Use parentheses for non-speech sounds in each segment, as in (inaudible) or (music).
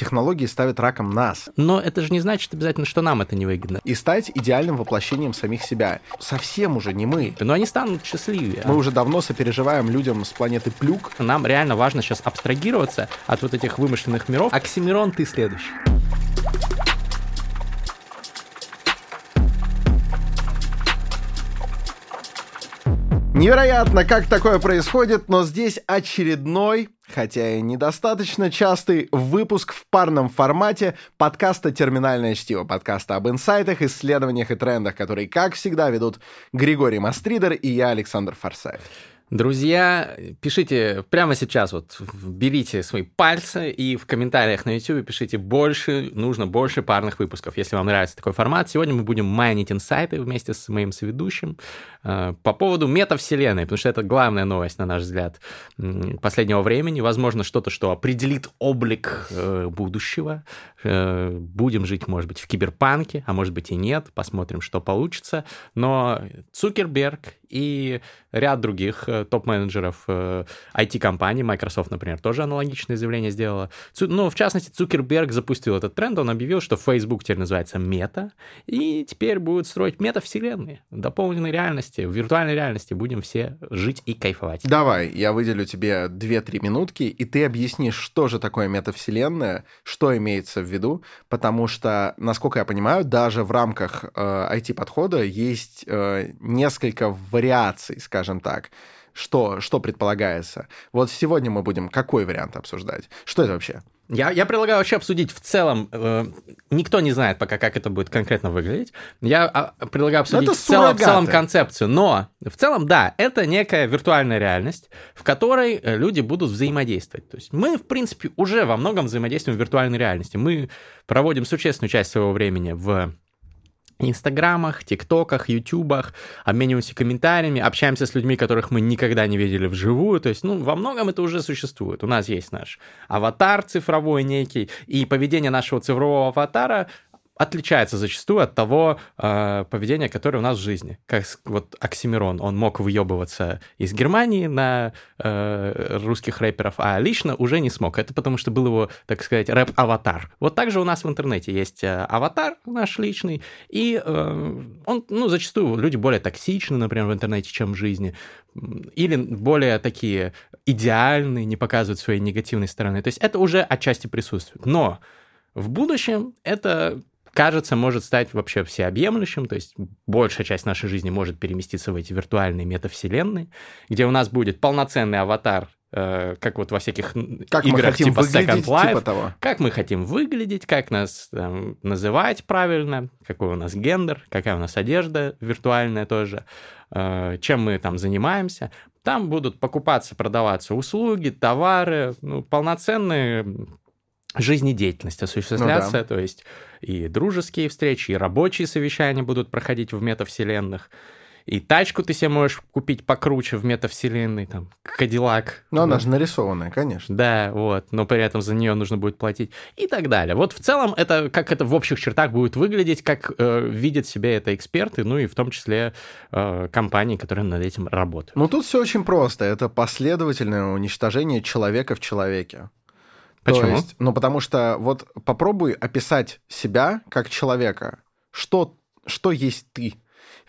Технологии ставят раком нас. Но это же не значит обязательно, что нам это не выгодно. И стать идеальным воплощением самих себя. Совсем уже не мы. Но они станут счастливее. Мы уже давно сопереживаем людям с планеты Плюк. Нам реально важно сейчас абстрагироваться от вот этих вымышленных миров. Оксимирон, ты следующий. Невероятно, как такое происходит, но здесь очередной, хотя и недостаточно частый, выпуск в парном формате подкаста «Терминальное чтиво», подкаста об инсайтах, исследованиях и трендах, которые, как всегда, ведут Григорий Мастридер и я, Александр Форсаев. Друзья, пишите прямо сейчас, вот берите свои пальцы и в комментариях на YouTube пишите больше, нужно больше парных выпусков, если вам нравится такой формат. Сегодня мы будем майнить инсайты вместе с моим соведущим по поводу метавселенной, потому что это главная новость, на наш взгляд, последнего времени. Возможно, что-то, что определит облик э, будущего. Э, будем жить, может быть, в киберпанке, а может быть и нет. Посмотрим, что получится. Но Цукерберг и ряд других э, топ-менеджеров IT-компаний, э, Microsoft, например, тоже аналогичное заявление сделала. Ну, в частности, Цукерберг запустил этот тренд, он объявил, что Facebook теперь называется мета, и теперь будут строить метавселенные, дополненной реальности, в виртуальной реальности будем все жить и кайфовать. Давай, я выделю тебе 2-3 минутки, и ты объяснишь, что же такое метавселенная, что имеется в виду, потому что, насколько я понимаю, даже в рамках э, IT-подхода есть э, несколько вариаций, скажем так. Что, что предполагается? Вот сегодня мы будем какой вариант обсуждать? Что это вообще? Я, я предлагаю вообще обсудить в целом. Э, никто не знает пока, как это будет конкретно выглядеть. Я а, предлагаю обсудить в целом, в целом концепцию. Но в целом, да, это некая виртуальная реальность, в которой э, люди будут взаимодействовать. То есть мы, в принципе, уже во многом взаимодействуем в виртуальной реальности. Мы проводим существенную часть своего времени в Инстаграмах, ТикТоках, Ютубах, обмениваемся комментариями, общаемся с людьми, которых мы никогда не видели вживую. То есть, ну, во многом это уже существует. У нас есть наш аватар цифровой некий, и поведение нашего цифрового аватара отличается зачастую от того э, поведения, которое у нас в жизни. Как вот Оксимирон, он мог выебываться из Германии на э, русских рэперов, а лично уже не смог. Это потому что был его, так сказать, рэп-аватар. Вот также у нас в интернете есть э, аватар наш личный, и э, он, ну, зачастую люди более токсичны, например, в интернете, чем в жизни, или более такие идеальные, не показывают своей негативной стороны. То есть это уже отчасти присутствует. Но в будущем это кажется, может стать вообще всеобъемлющим, то есть большая часть нашей жизни может переместиться в эти виртуальные метавселенные, где у нас будет полноценный аватар э, как вот во всяких как играх типа Second Life, типа того. как мы хотим выглядеть, как нас там, называть правильно, какой у нас гендер, какая у нас одежда виртуальная тоже, э, чем мы там занимаемся. Там будут покупаться, продаваться услуги, товары, ну, полноценные жизнедеятельность осуществляться, ну, да. то есть и дружеские встречи, и рабочие совещания будут проходить в метавселенных, и тачку ты себе можешь купить покруче в метавселенной, там, Кадиллак. Но она же нарисованная, конечно. Да, вот, но при этом за нее нужно будет платить и так далее. Вот в целом это, как это в общих чертах будет выглядеть, как э, видят себя это эксперты, ну и в том числе э, компании, которые над этим работают. Ну тут все очень просто. Это последовательное уничтожение человека в человеке. Почему? То есть, ну, потому что вот попробуй описать себя как человека. Что, что есть ты?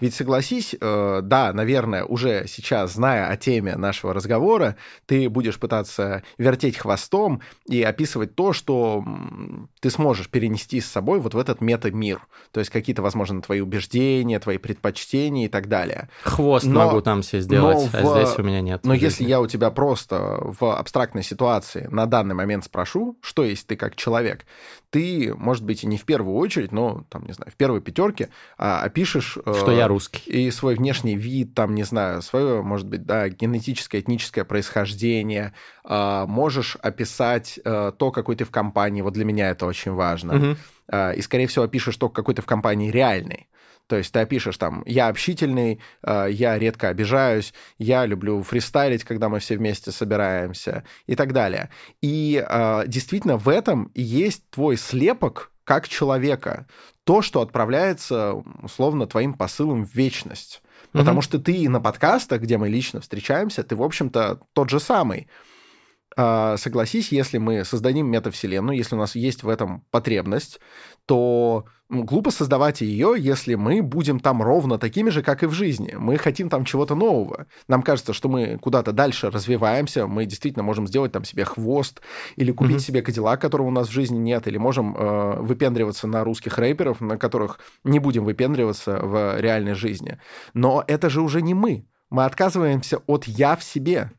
Ведь согласись, э, да, наверное, уже сейчас, зная о теме нашего разговора, ты будешь пытаться вертеть хвостом и описывать то, что ты сможешь перенести с собой вот в этот мета-мир. То есть какие-то, возможно, твои убеждения, твои предпочтения и так далее. Хвост но, могу там все сделать, а в, а здесь у меня нет. Но если я у тебя просто в абстрактной ситуации на данный момент спрошу, что есть ты как человек, ты, может быть, и не в первую очередь, но, там, не знаю, в первой пятерке а, опишешь... Что э, я русский. И свой внешний вид, там, не знаю, свое, может быть, да, генетическое, этническое происхождение. А, можешь описать а, то, какой ты в компании. Вот для меня это очень важно. Угу. А, и, скорее всего, опишешь то, какой ты в компании реальный. То есть ты опишешь там, я общительный, я редко обижаюсь, я люблю фристайлить, когда мы все вместе собираемся и так далее. И действительно в этом есть твой слепок как человека то, что отправляется, условно, твоим посылом в вечность. Потому mm что ты на подкастах, где мы лично встречаемся, ты, в общем-то, тот же самый. А, согласись, если мы создадим метавселенную, если у нас есть в этом потребность, то глупо создавать ее, если мы будем там ровно такими же, как и в жизни. Мы хотим там чего-то нового. Нам кажется, что мы куда-то дальше развиваемся, мы действительно можем сделать там себе хвост или купить mm-hmm. себе кадиллак, которого у нас в жизни нет, или можем э, выпендриваться на русских рэперов, на которых не будем выпендриваться в реальной жизни. Но это же уже не мы. Мы отказываемся от «я» в себе.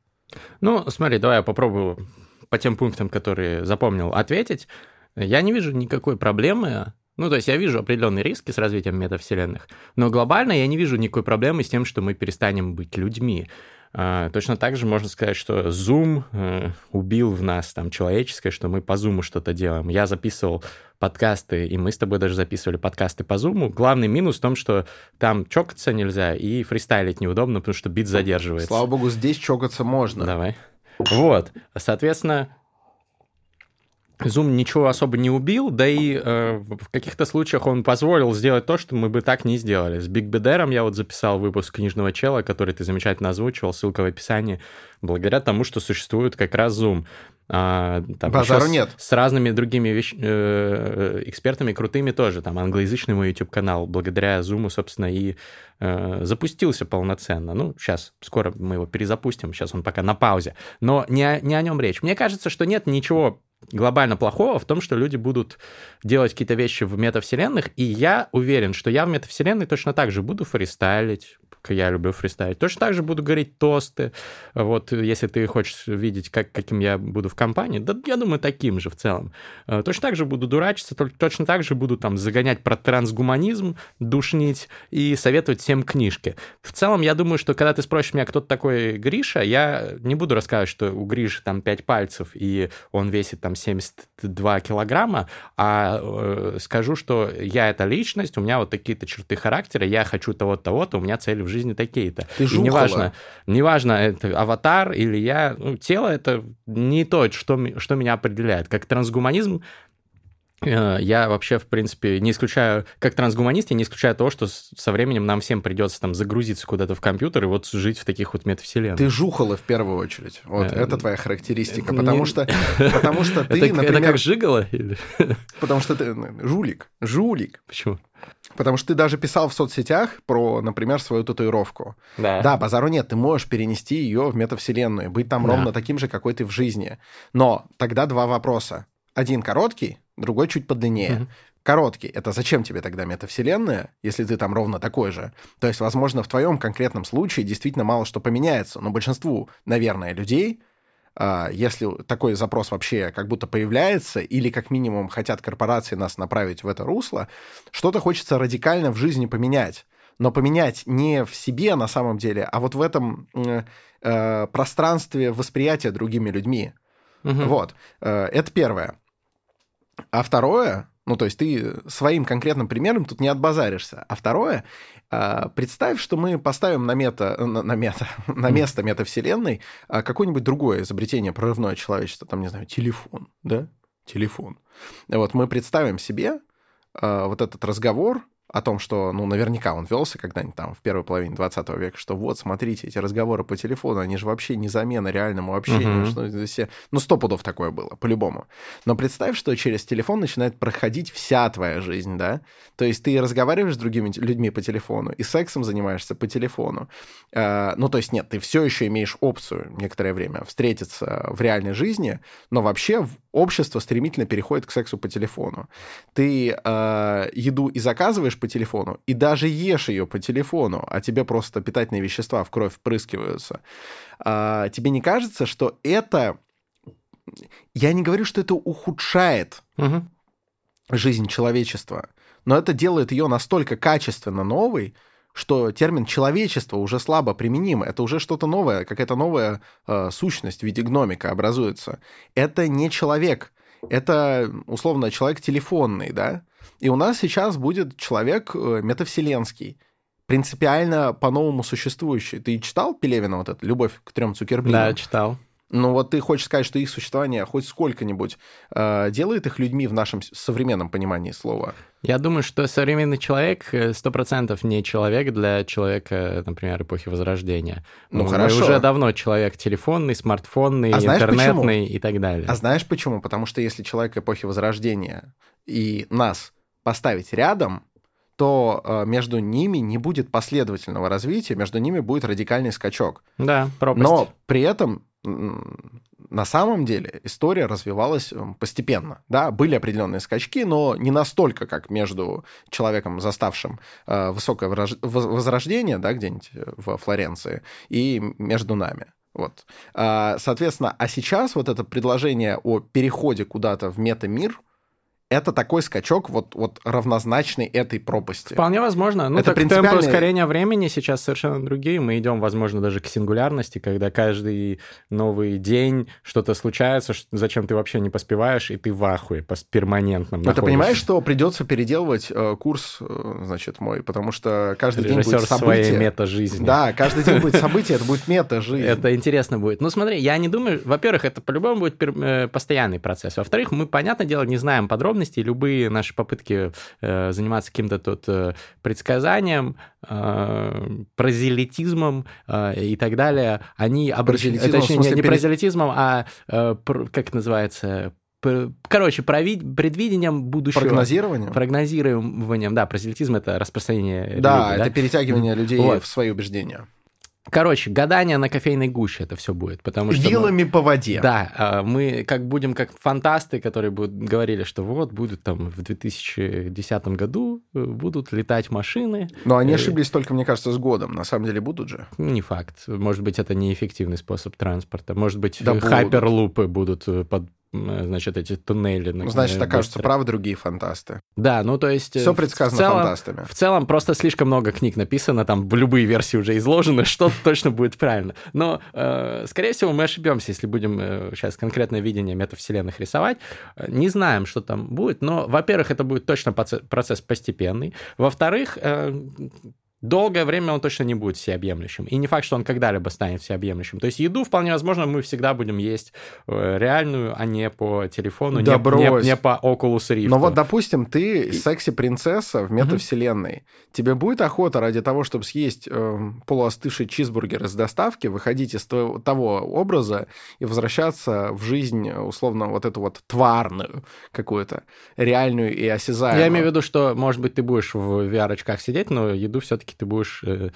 Ну, смотри, давай я попробую по тем пунктам, которые запомнил, ответить. Я не вижу никакой проблемы ну, то есть я вижу определенные риски с развитием метавселенных, но глобально я не вижу никакой проблемы с тем, что мы перестанем быть людьми. А, точно так же можно сказать, что Zoom э, убил в нас там человеческое, что мы по Zoom что-то делаем. Я записывал подкасты, и мы с тобой даже записывали подкасты по Zoom. Главный минус в том, что там чокаться нельзя и фристайлить неудобно, потому что бит задерживается. Слава богу, здесь чокаться можно. Давай. Вот, соответственно, Zoom ничего особо не убил, да и э, в каких-то случаях он позволил сделать то, что мы бы так не сделали. С Биг Бедером я вот записал выпуск книжного чела, который ты замечательно озвучивал, ссылка в описании, благодаря тому, что существует как раз Zoom. А, там Базару нет. С разными другими вещ... э, экспертами крутыми тоже. Там англоязычный мой YouTube-канал благодаря Zoom, собственно, и э, запустился полноценно. Ну, сейчас, скоро мы его перезапустим, сейчас он пока на паузе. Но не не о нем речь. Мне кажется, что нет ничего глобально плохого в том, что люди будут делать какие-то вещи в метавселенных, и я уверен, что я в метавселенной точно так же буду фристайлить, я люблю фристайлить. Точно так же буду говорить тосты. Вот если ты хочешь видеть, как, каким я буду в компании, да я думаю, таким же в целом. Э, точно так же буду дурачиться, точно так же буду там загонять про трансгуманизм, душнить и советовать всем книжки. В целом, я думаю, что когда ты спросишь меня, кто такой Гриша, я не буду рассказывать, что у Гриши там 5 пальцев и он весит там 72 килограмма, а э, скажу, что я эта личность, у меня вот такие-то черты характера, я хочу того-то, того-то, у меня цели в жизни такие-то. Ты и неважно, неважно, это аватар или я, ну, тело это не то, что, что меня определяет. Как трансгуманизм я вообще, в принципе, не исключаю, как трансгуманист, я не исключаю того, что со временем нам всем придется там загрузиться куда-то в компьютер и вот жить в таких вот метавселенных. Ты жухало в первую очередь. Вот, э, это твоя характеристика. Потому что, (laughs) потому что ты, это, например... Это как жигало? Или... (laughs) Потому что ты жулик. Жулик. Почему? Потому что ты даже писал в соцсетях про, например, свою татуировку. Да. Да, базару нет, ты можешь перенести ее в метавселенную, быть там да. ровно таким же, какой ты в жизни. Но тогда два вопроса. Один короткий, другой чуть подлиннее. Mm-hmm. Короткий — это зачем тебе тогда метавселенная, если ты там ровно такой же? То есть, возможно, в твоем конкретном случае действительно мало что поменяется, но большинству, наверное, людей, а, если такой запрос вообще как будто появляется, или как минимум хотят корпорации нас направить в это русло, что-то хочется радикально в жизни поменять. Но поменять не в себе на самом деле, а вот в этом э, пространстве восприятия другими людьми. Угу. Вот. Э, это первое. А второе, ну, то есть ты своим конкретным примером тут не отбазаришься. А второе, а, представь, что мы поставим на, мета, на, на, мета, (laughs) на место метавселенной а, какое-нибудь другое изобретение прорывное человечество, там, не знаю, телефон, да? Телефон. Вот мы представим себе а, вот этот разговор о том, что, ну, наверняка он велся когда-нибудь там в первой половине 20 века, что вот, смотрите, эти разговоры по телефону, они же вообще не замена реальному общению. Uh-huh. Что все... Ну, сто пудов такое было, по-любому. Но представь, что через телефон начинает проходить вся твоя жизнь, да? То есть ты разговариваешь с другими людьми по телефону, и сексом занимаешься по телефону. Э, ну, то есть нет, ты все еще имеешь опцию некоторое время встретиться в реальной жизни, но вообще общество стремительно переходит к сексу по телефону. Ты э, еду и заказываешь по телефону, и даже ешь ее по телефону, а тебе просто питательные вещества в кровь впрыскиваются, а, тебе не кажется, что это... Я не говорю, что это ухудшает угу. жизнь человечества, но это делает ее настолько качественно новой, что термин человечество уже слабо применим. Это уже что-то новое, какая-то новая э, сущность в виде гномика образуется. Это не человек, это условно человек телефонный, да? И у нас сейчас будет человек э, метавселенский, принципиально по-новому существующий. Ты читал Пелевина вот это «Любовь к трем Цукербергам»? Да, читал. Но вот ты хочешь сказать, что их существование хоть сколько-нибудь э, делает их людьми в нашем современном понимании слова? Я думаю, что современный человек э, сто процентов не человек для человека, например, эпохи Возрождения. Ну, Мы хорошо. уже давно человек телефонный, смартфонный, а интернетный и так далее. А знаешь почему? Потому что если человек эпохи Возрождения и нас поставить рядом, то э, между ними не будет последовательного развития, между ними будет радикальный скачок. Да, пропасть. Но при этом на самом деле история развивалась постепенно. Да, были определенные скачки, но не настолько, как между человеком, заставшим э, высокое возрождение, да, где-нибудь в Флоренции, и между нами. Вот. А, соответственно, а сейчас вот это предложение о переходе куда-то в метамир – это такой скачок вот, вот равнозначный этой пропасти. Вполне возможно. Ну, это так принципиальный... темпы ускорения времени сейчас совершенно другие. Мы идем, возможно, даже к сингулярности, когда каждый новый день что-то случается, зачем ты вообще не поспеваешь, и ты в ахуе перманентном Но ты понимаешь, что придется переделывать э, курс, э, значит, мой, потому что каждый Режиссер день будет событие. своей мета-жизни. Да, каждый день будет (laughs) событие, это будет мета-жизнь. Это интересно будет. Ну, смотри, я не думаю... Во-первых, это по-любому будет э, постоянный процесс. Во-вторых, мы, понятное дело, не знаем подробно, подробности, любые наши попытки э, заниматься каким-то тут э, предсказанием, э, прозелитизмом э, и так далее, они обращены... Точнее, не, не прозелитизмом, а, э, пр, как называется, короче, провид... предвидением будущего. Прогнозированием? Прогнозированием, да, прозелитизм — это распространение Да, религии, это да? перетягивание людей вот. в свои убеждения. Короче, гадание на кофейной гуще это все будет, потому что... Вилами мы, по воде. Да, а, мы как будем как фантасты, которые будут говорили, что вот будут там в 2010 году э, будут летать машины. Но они э, ошиблись только, мне кажется, с годом. На самом деле будут же. Не факт. Может быть, это неэффективный способ транспорта. Может быть, да хайперлупы будут, будут под, Э, значит, эти туннели. Ну, значит, окажутся правы другие фантасты. Да, ну то есть... Все предсказано в целом, фантастами. В целом просто слишком много книг написано, там в любые версии уже изложены, (laughs) что точно будет правильно. Но, э, скорее всего, мы ошибемся, если будем э, сейчас конкретное видение метавселенных рисовать. Не знаем, что там будет, но, во-первых, это будет точно процесс постепенный. Во-вторых, э, долгое время он точно не будет всеобъемлющим. И не факт, что он когда-либо станет всеобъемлющим. То есть еду, вполне возможно, мы всегда будем есть э, реальную, а не по телефону, да не, не, не по Oculus Rift. Но вот, допустим, ты секси-принцесса в метавселенной. Угу. Тебе будет охота ради того, чтобы съесть э, полуостывший чизбургер из доставки, выходить из того, того образа и возвращаться в жизнь, условно, вот эту вот тварную какую-то, реальную и осязаемую. Я имею в виду, что, может быть, ты будешь в VR-очках сидеть, но еду все-таки все-таки ты будешь, э,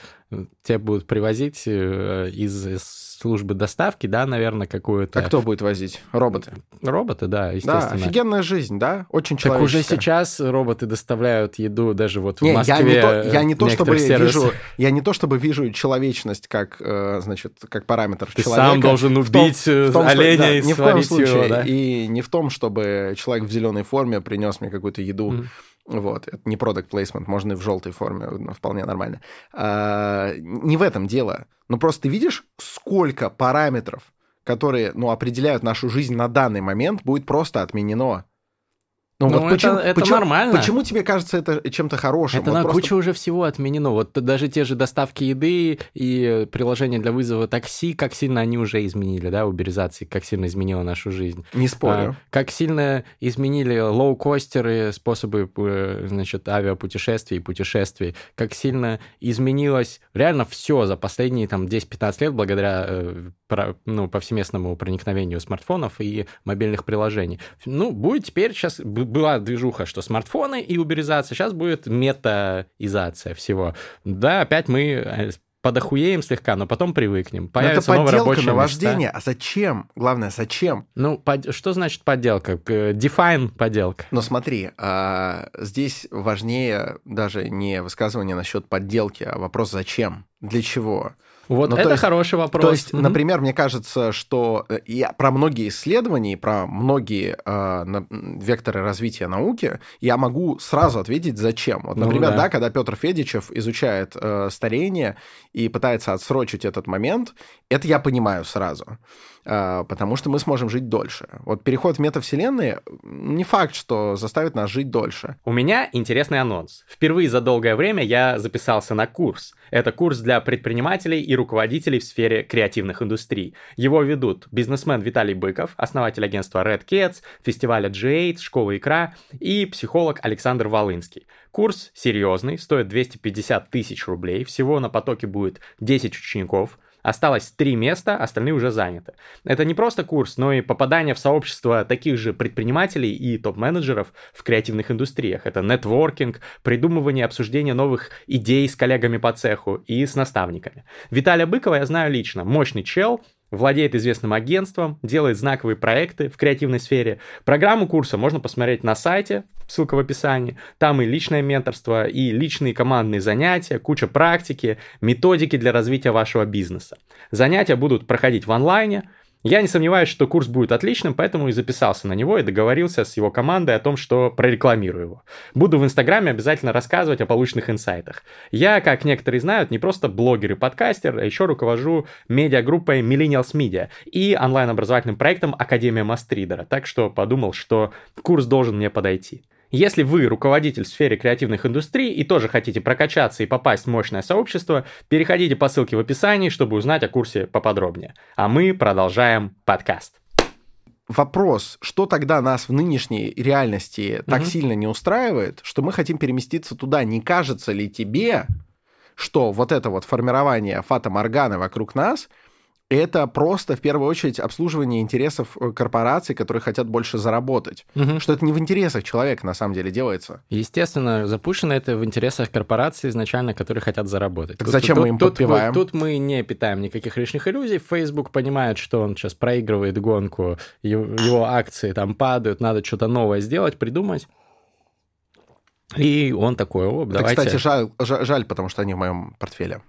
тебя будут привозить э, из службы доставки, да, наверное, какую-то... А кто будет возить? Роботы? Роботы, да, естественно. Да, офигенная жизнь, да, очень человеческая. Так уже сейчас роботы доставляют еду даже вот не, в Москве. Я не то, я не то чтобы вижу, я не то чтобы вижу человечность как, э, значит, как параметр Ты человека. сам должен убить в том, в том, оленя что, да, и ни в коем случае, его, да? И не в том, чтобы человек в зеленой форме принес мне какую-то еду. Mm вот, это не product placement, можно и в желтой форме, ну, вполне нормально. А, не в этом дело. Но просто ты видишь, сколько параметров, которые, ну, определяют нашу жизнь на данный момент, будет просто отменено. Ну, ну вот это, почему, это почему, нормально. Почему тебе кажется это чем-то хорошим? Это вот на просто... кучу уже всего отменено. Вот даже те же доставки еды и приложения для вызова такси, как сильно они уже изменили, да, уберизации, как сильно изменила нашу жизнь. Не спорю. А, как сильно изменили лоукостеры, способы, э, значит, авиапутешествий и путешествий. Как сильно изменилось реально все за последние там 10-15 лет благодаря э, ну, повсеместному проникновению смартфонов и мобильных приложений. Ну, будет теперь сейчас была движуха, что смартфоны и уберизация, сейчас будет метаизация всего. Да, опять мы э, подохуеем слегка, но потом привыкнем. Появится но это подделка новые наваждение. А зачем? Главное, зачем? Ну, под... что значит подделка? Define подделка. Но смотри, а, здесь важнее даже не высказывание насчет подделки, а вопрос зачем? Для чего? Вот ну, это есть, хороший вопрос. То есть, mm-hmm. например, мне кажется, что э, я про многие исследования, про многие э, на, векторы развития науки я могу сразу ответить, зачем. Вот, ну например, ну, да. да, когда Петр Федичев изучает э, старение и пытается отсрочить этот момент, это я понимаю сразу. А, потому что мы сможем жить дольше. Вот переход в метавселенные не факт, что заставит нас жить дольше. У меня интересный анонс. Впервые за долгое время я записался на курс. Это курс для предпринимателей и руководителей в сфере креативных индустрий. Его ведут бизнесмен Виталий Быков, основатель агентства Red Cats, фестиваля G8, школы икра и психолог Александр Волынский. Курс серьезный, стоит 250 тысяч рублей, всего на потоке будет 10 учеников, Осталось три места, остальные уже заняты. Это не просто курс, но и попадание в сообщество таких же предпринимателей и топ-менеджеров в креативных индустриях. Это нетворкинг, придумывание, обсуждение новых идей с коллегами по цеху и с наставниками. Виталия Быкова я знаю лично. Мощный чел, владеет известным агентством, делает знаковые проекты в креативной сфере. Программу курса можно посмотреть на сайте, ссылка в описании. Там и личное менторство, и личные командные занятия, куча практики, методики для развития вашего бизнеса. Занятия будут проходить в онлайне, я не сомневаюсь, что курс будет отличным, поэтому и записался на него и договорился с его командой о том, что прорекламирую его. Буду в Инстаграме обязательно рассказывать о полученных инсайтах. Я, как некоторые знают, не просто блогер и подкастер, а еще руковожу медиагруппой Millennials Media и онлайн-образовательным проектом Академия Мастридера, так что подумал, что курс должен мне подойти. Если вы руководитель в сфере креативных индустрий и тоже хотите прокачаться и попасть в мощное сообщество, переходите по ссылке в описании, чтобы узнать о курсе поподробнее. А мы продолжаем подкаст. Вопрос, что тогда нас в нынешней реальности так угу. сильно не устраивает, что мы хотим переместиться туда? Не кажется ли тебе, что вот это вот формирование фата Морганы вокруг нас – это просто в первую очередь обслуживание интересов э, корпораций, которые хотят больше заработать. Угу. Что это не в интересах человека на самом деле делается. Естественно, запущено это в интересах корпораций изначально, которые хотят заработать. Так тут, зачем тут, мы им тут, подпеваем? Тут, тут мы не питаем никаких лишних иллюзий. Facebook понимает, что он сейчас проигрывает гонку, его акции там падают, надо что-то новое сделать, придумать. И он такой, о, давайте... Это, кстати, жаль, жаль, потому что они в моем портфеле.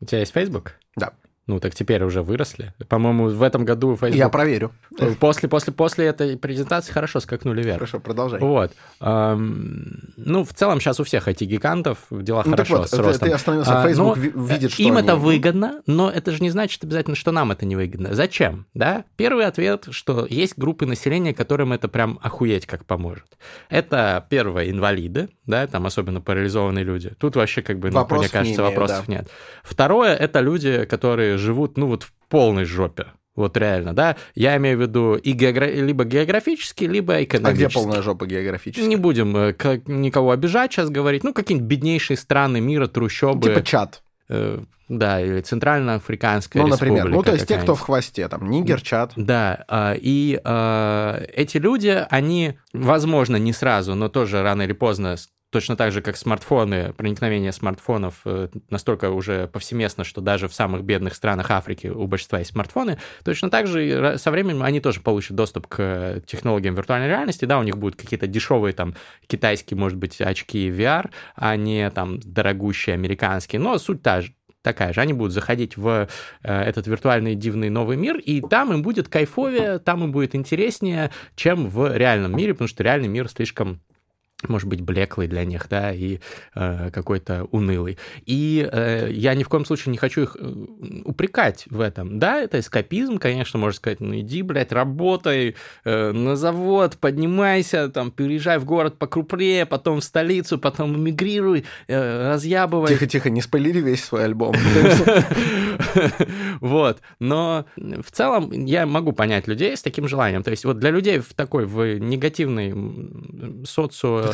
У тебя есть Facebook? Да. Ну, так теперь уже выросли. По-моему, в этом году Facebook... Я проверю. После, после, после этой презентации хорошо скакнули вверх. Хорошо, продолжай. Вот. Эм, ну, в целом сейчас у всех IT-гигантов дела ну, хорошо вот, с ростом. Ты остановился, а, Facebook но видит, что Им они... это выгодно, но это же не значит обязательно, что нам это не выгодно. Зачем? Да? Первый ответ, что есть группы населения, которым это прям охуеть как поможет. Это, первое, инвалиды, да, там особенно парализованные люди. Тут вообще, как бы, ну, мне кажется, имею, вопросов да. нет. Второе, это люди, которые живут, ну, вот в полной жопе. Вот реально, да? Я имею в виду и геогра... либо географически, либо экономически. А где полная жопа географически? Не будем э, никого обижать сейчас говорить. Ну, какие-нибудь беднейшие страны мира, трущобы. Типа Чад. Э, да, или Центральноафриканская ну, республика. например, ну, то есть те, кто в хвосте, там, Нигер, Чад. Да, а, и э, эти люди, они, возможно, не сразу, но тоже рано или поздно точно так же, как смартфоны, проникновение смартфонов э, настолько уже повсеместно, что даже в самых бедных странах Африки у большинства есть смартфоны, точно так же со временем они тоже получат доступ к технологиям виртуальной реальности, да, у них будут какие-то дешевые там китайские, может быть, очки VR, а не там дорогущие американские, но суть та же, такая же. Они будут заходить в э, этот виртуальный дивный новый мир, и там им будет кайфовее, там им будет интереснее, чем в реальном мире, потому что реальный мир слишком может быть, блеклый для них, да, и э, какой-то унылый. И э, я ни в коем случае не хочу их э, упрекать в этом. Да, это эскапизм, конечно, можно сказать, ну иди, блядь, работай э, на завод, поднимайся, там, переезжай в город покрупнее, потом в столицу, потом эмигрируй, э, разъябывай. Тихо-тихо, не спойлери весь свой альбом. (laughs) Вот, но в целом я могу понять людей с таким желанием. То есть вот для людей в такой, в негативной социо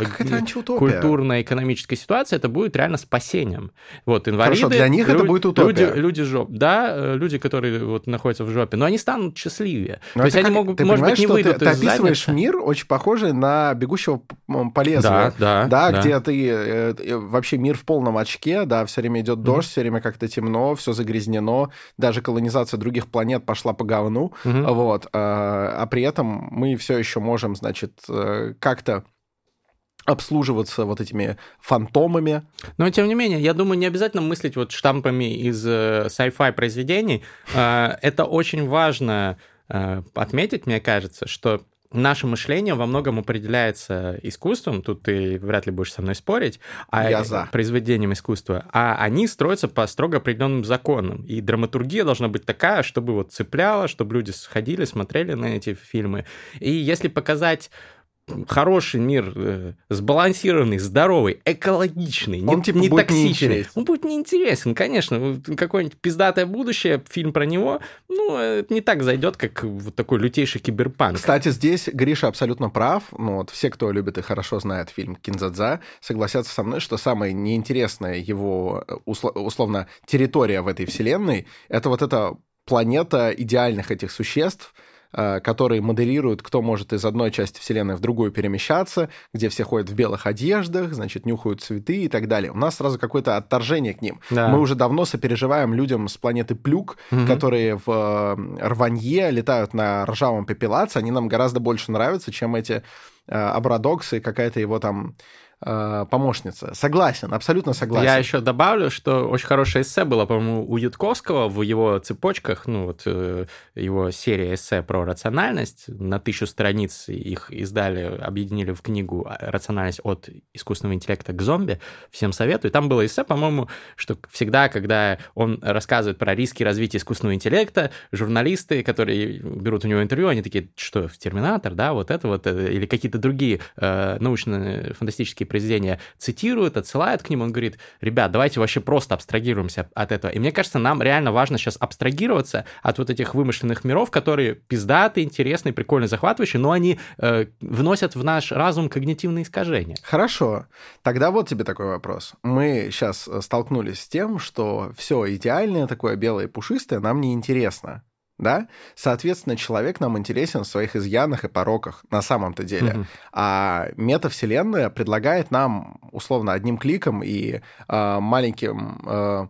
культурно-экономической ситуации это будет реально спасением. Вот, инвалиды... Хорошо, для них люди, это будет утопия. Люди, люди жоп, да, э, люди, которые вот находятся в жопе, но они станут счастливее. Но То есть как, они могут, ты может быть, не выйдут ты, ты описываешь задницы. мир очень похожий на «Бегущего по лезвию». Да, да, да, да. где ты э, э, вообще мир в полном очке, да, все время идет дождь, mm-hmm. все время как-то темно, все загрязнено, даже колонизация других планет пошла по говну, mm-hmm. вот, а, а при этом мы все еще можем, значит, как-то обслуживаться вот этими фантомами. Но, тем не менее, я думаю, не обязательно мыслить вот штампами из э, sci-fi произведений. Э, это очень важно э, отметить, мне кажется, что наше мышление во многом определяется искусством, тут ты вряд ли будешь со мной спорить, а Я за. произведением искусства, а они строятся по строго определенным законам. И драматургия должна быть такая, чтобы вот цепляла, чтобы люди сходили, смотрели на эти фильмы. И если показать хороший мир, э, сбалансированный, здоровый, экологичный, он, не, типа, не будет токсичный. Он будет неинтересен, конечно. Какое-нибудь пиздатое будущее, фильм про него, ну, это не так зайдет, как вот такой лютейший киберпанк. Кстати, здесь Гриша абсолютно прав. Ну, вот все, кто любит и хорошо знает фильм «Кинзадза», согласятся со мной, что самое неинтересное его, э, условно, территория в этой вселенной — это вот эта планета идеальных этих существ — которые моделируют, кто может из одной части Вселенной в другую перемещаться, где все ходят в белых одеждах, значит, нюхают цветы и так далее. У нас сразу какое-то отторжение к ним. Да. Мы уже давно сопереживаем людям с планеты Плюк, угу. которые в э, Рванье летают на ржавом пепелаце. Они нам гораздо больше нравятся, чем эти э, Абрадоксы и какая-то его там э, помощница. Согласен, абсолютно согласен. Я еще добавлю, что очень хорошее эссе было, по-моему, у Ютковского в его цепочках, ну вот э, его серия эссе про рациональность, на тысячу страниц их издали, объединили в книгу «Рациональность от искусственного интеллекта к зомби». Всем советую. Там было эссе, по-моему, что всегда, когда он рассказывает про риски развития искусственного интеллекта, журналисты, которые берут у него интервью, они такие, что, в «Терминатор», да, вот это вот, э, или какие-то другие э, научно-фантастические произведения цитирует, отсылает к ним, он говорит, ребят, давайте вообще просто абстрагируемся от этого. И мне кажется, нам реально важно сейчас абстрагироваться от вот этих вымышленных миров, которые пиздатые, интересные, прикольно захватывающие, но они э, вносят в наш разум когнитивные искажения. Хорошо. Тогда вот тебе такой вопрос. Мы сейчас э, столкнулись с тем, что все идеальное, такое белое и пушистое нам не интересно да? Соответственно, человек нам интересен в своих изъянах и пороках на самом-то деле. Mm-hmm. А метавселенная предлагает нам, условно, одним кликом и э, маленьким э,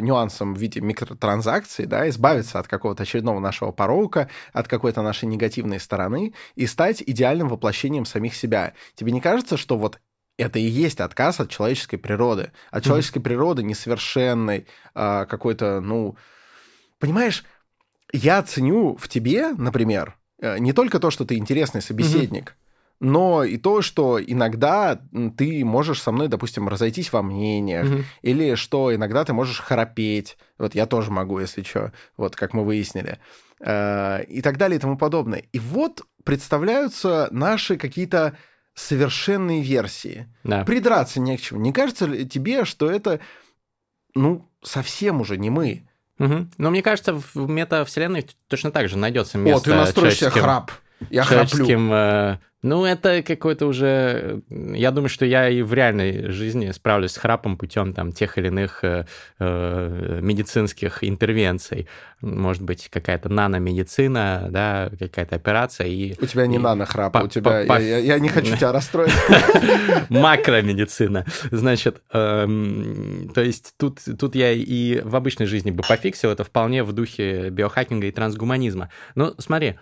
нюансом в виде микротранзакций, да, избавиться от какого-то очередного нашего порока, от какой-то нашей негативной стороны и стать идеальным воплощением самих себя. Тебе не кажется, что вот это и есть отказ от человеческой природы, от mm-hmm. человеческой природы несовершенной, какой-то, ну, понимаешь, я ценю в тебе, например, э, не только то, что ты интересный собеседник, mm но и то, что иногда ты можешь со мной, допустим, разойтись во мнениях, mm или что иногда ты можешь храпеть. Вот я тоже могу, если что, вот как мы выяснили. Э, и так далее и тому подобное. И вот представляются наши какие-то совершенные версии. Да. Придраться не к чему. Не кажется ли тебе, что это, ну, совсем уже не мы? Угу. Но мне кажется, в метавселенной точно так же найдется место. О, ты настроишь себе храп. Я человеческим, храплю. Ну, это какой-то уже... Я думаю, что я и в реальной жизни справлюсь с храпом путем там тех или иных э, э, медицинских интервенций. Может быть, какая-то наномедицина, да, какая-то операция. И, у тебя не нано-храп, у тебя... Я, не хочу (laughs) тебя расстроить. (laughs) Макромедицина. Значит, эм, то есть тут, тут я и в обычной жизни бы пофиксил, это вполне в духе биохакинга и трансгуманизма. Ну, смотри,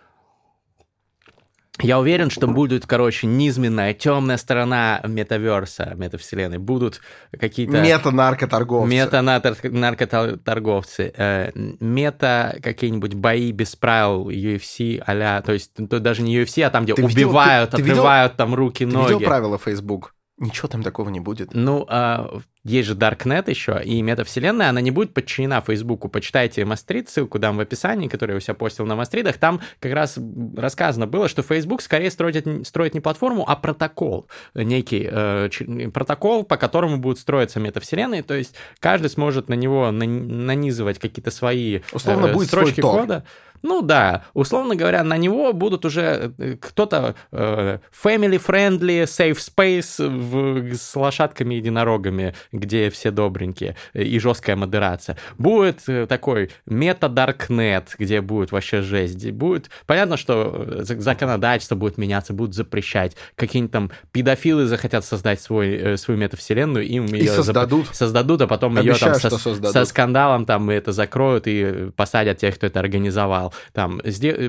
я уверен, что будет, короче, низменная, темная сторона метаверса, метавселенной. Будут какие-то... Мета-наркоторговцы. Мета-наркоторговцы. Э, мета какие-нибудь бои без правил UFC а То есть то даже не UFC, а там, где ты убивают, видел, ты, ты видел, там руки, ноги. Ты видел правила Facebook? Ничего там такого не будет. Ну, а, есть же Darknet еще, и метавселенная, она не будет подчинена Фейсбуку. Почитайте Мастрид, ссылку дам в описании, который я у себя постил на Мастридах. Там как раз рассказано было, что Facebook скорее строит, строит не платформу, а протокол. Некий э, протокол, по которому будут строиться метавселенные. То есть каждый сможет на него нанизывать какие-то свои Условно, э, будет строчки кода. Ну да, условно говоря, на него будут уже э, кто-то э, family-friendly, safe space в, с лошадками-единорогами, где все добренькие, и жесткая модерация. Будет э, такой мета-даркнет, где будет вообще жесть. Будет, понятно, что э, законодательство будет меняться, будут запрещать. Какие-нибудь там педофилы захотят создать свой, свою метавселенную, им и ее создадут. Зап... создадут, а потом Обещаю, ее там со, со скандалом там это закроют и посадят тех, кто это организовал там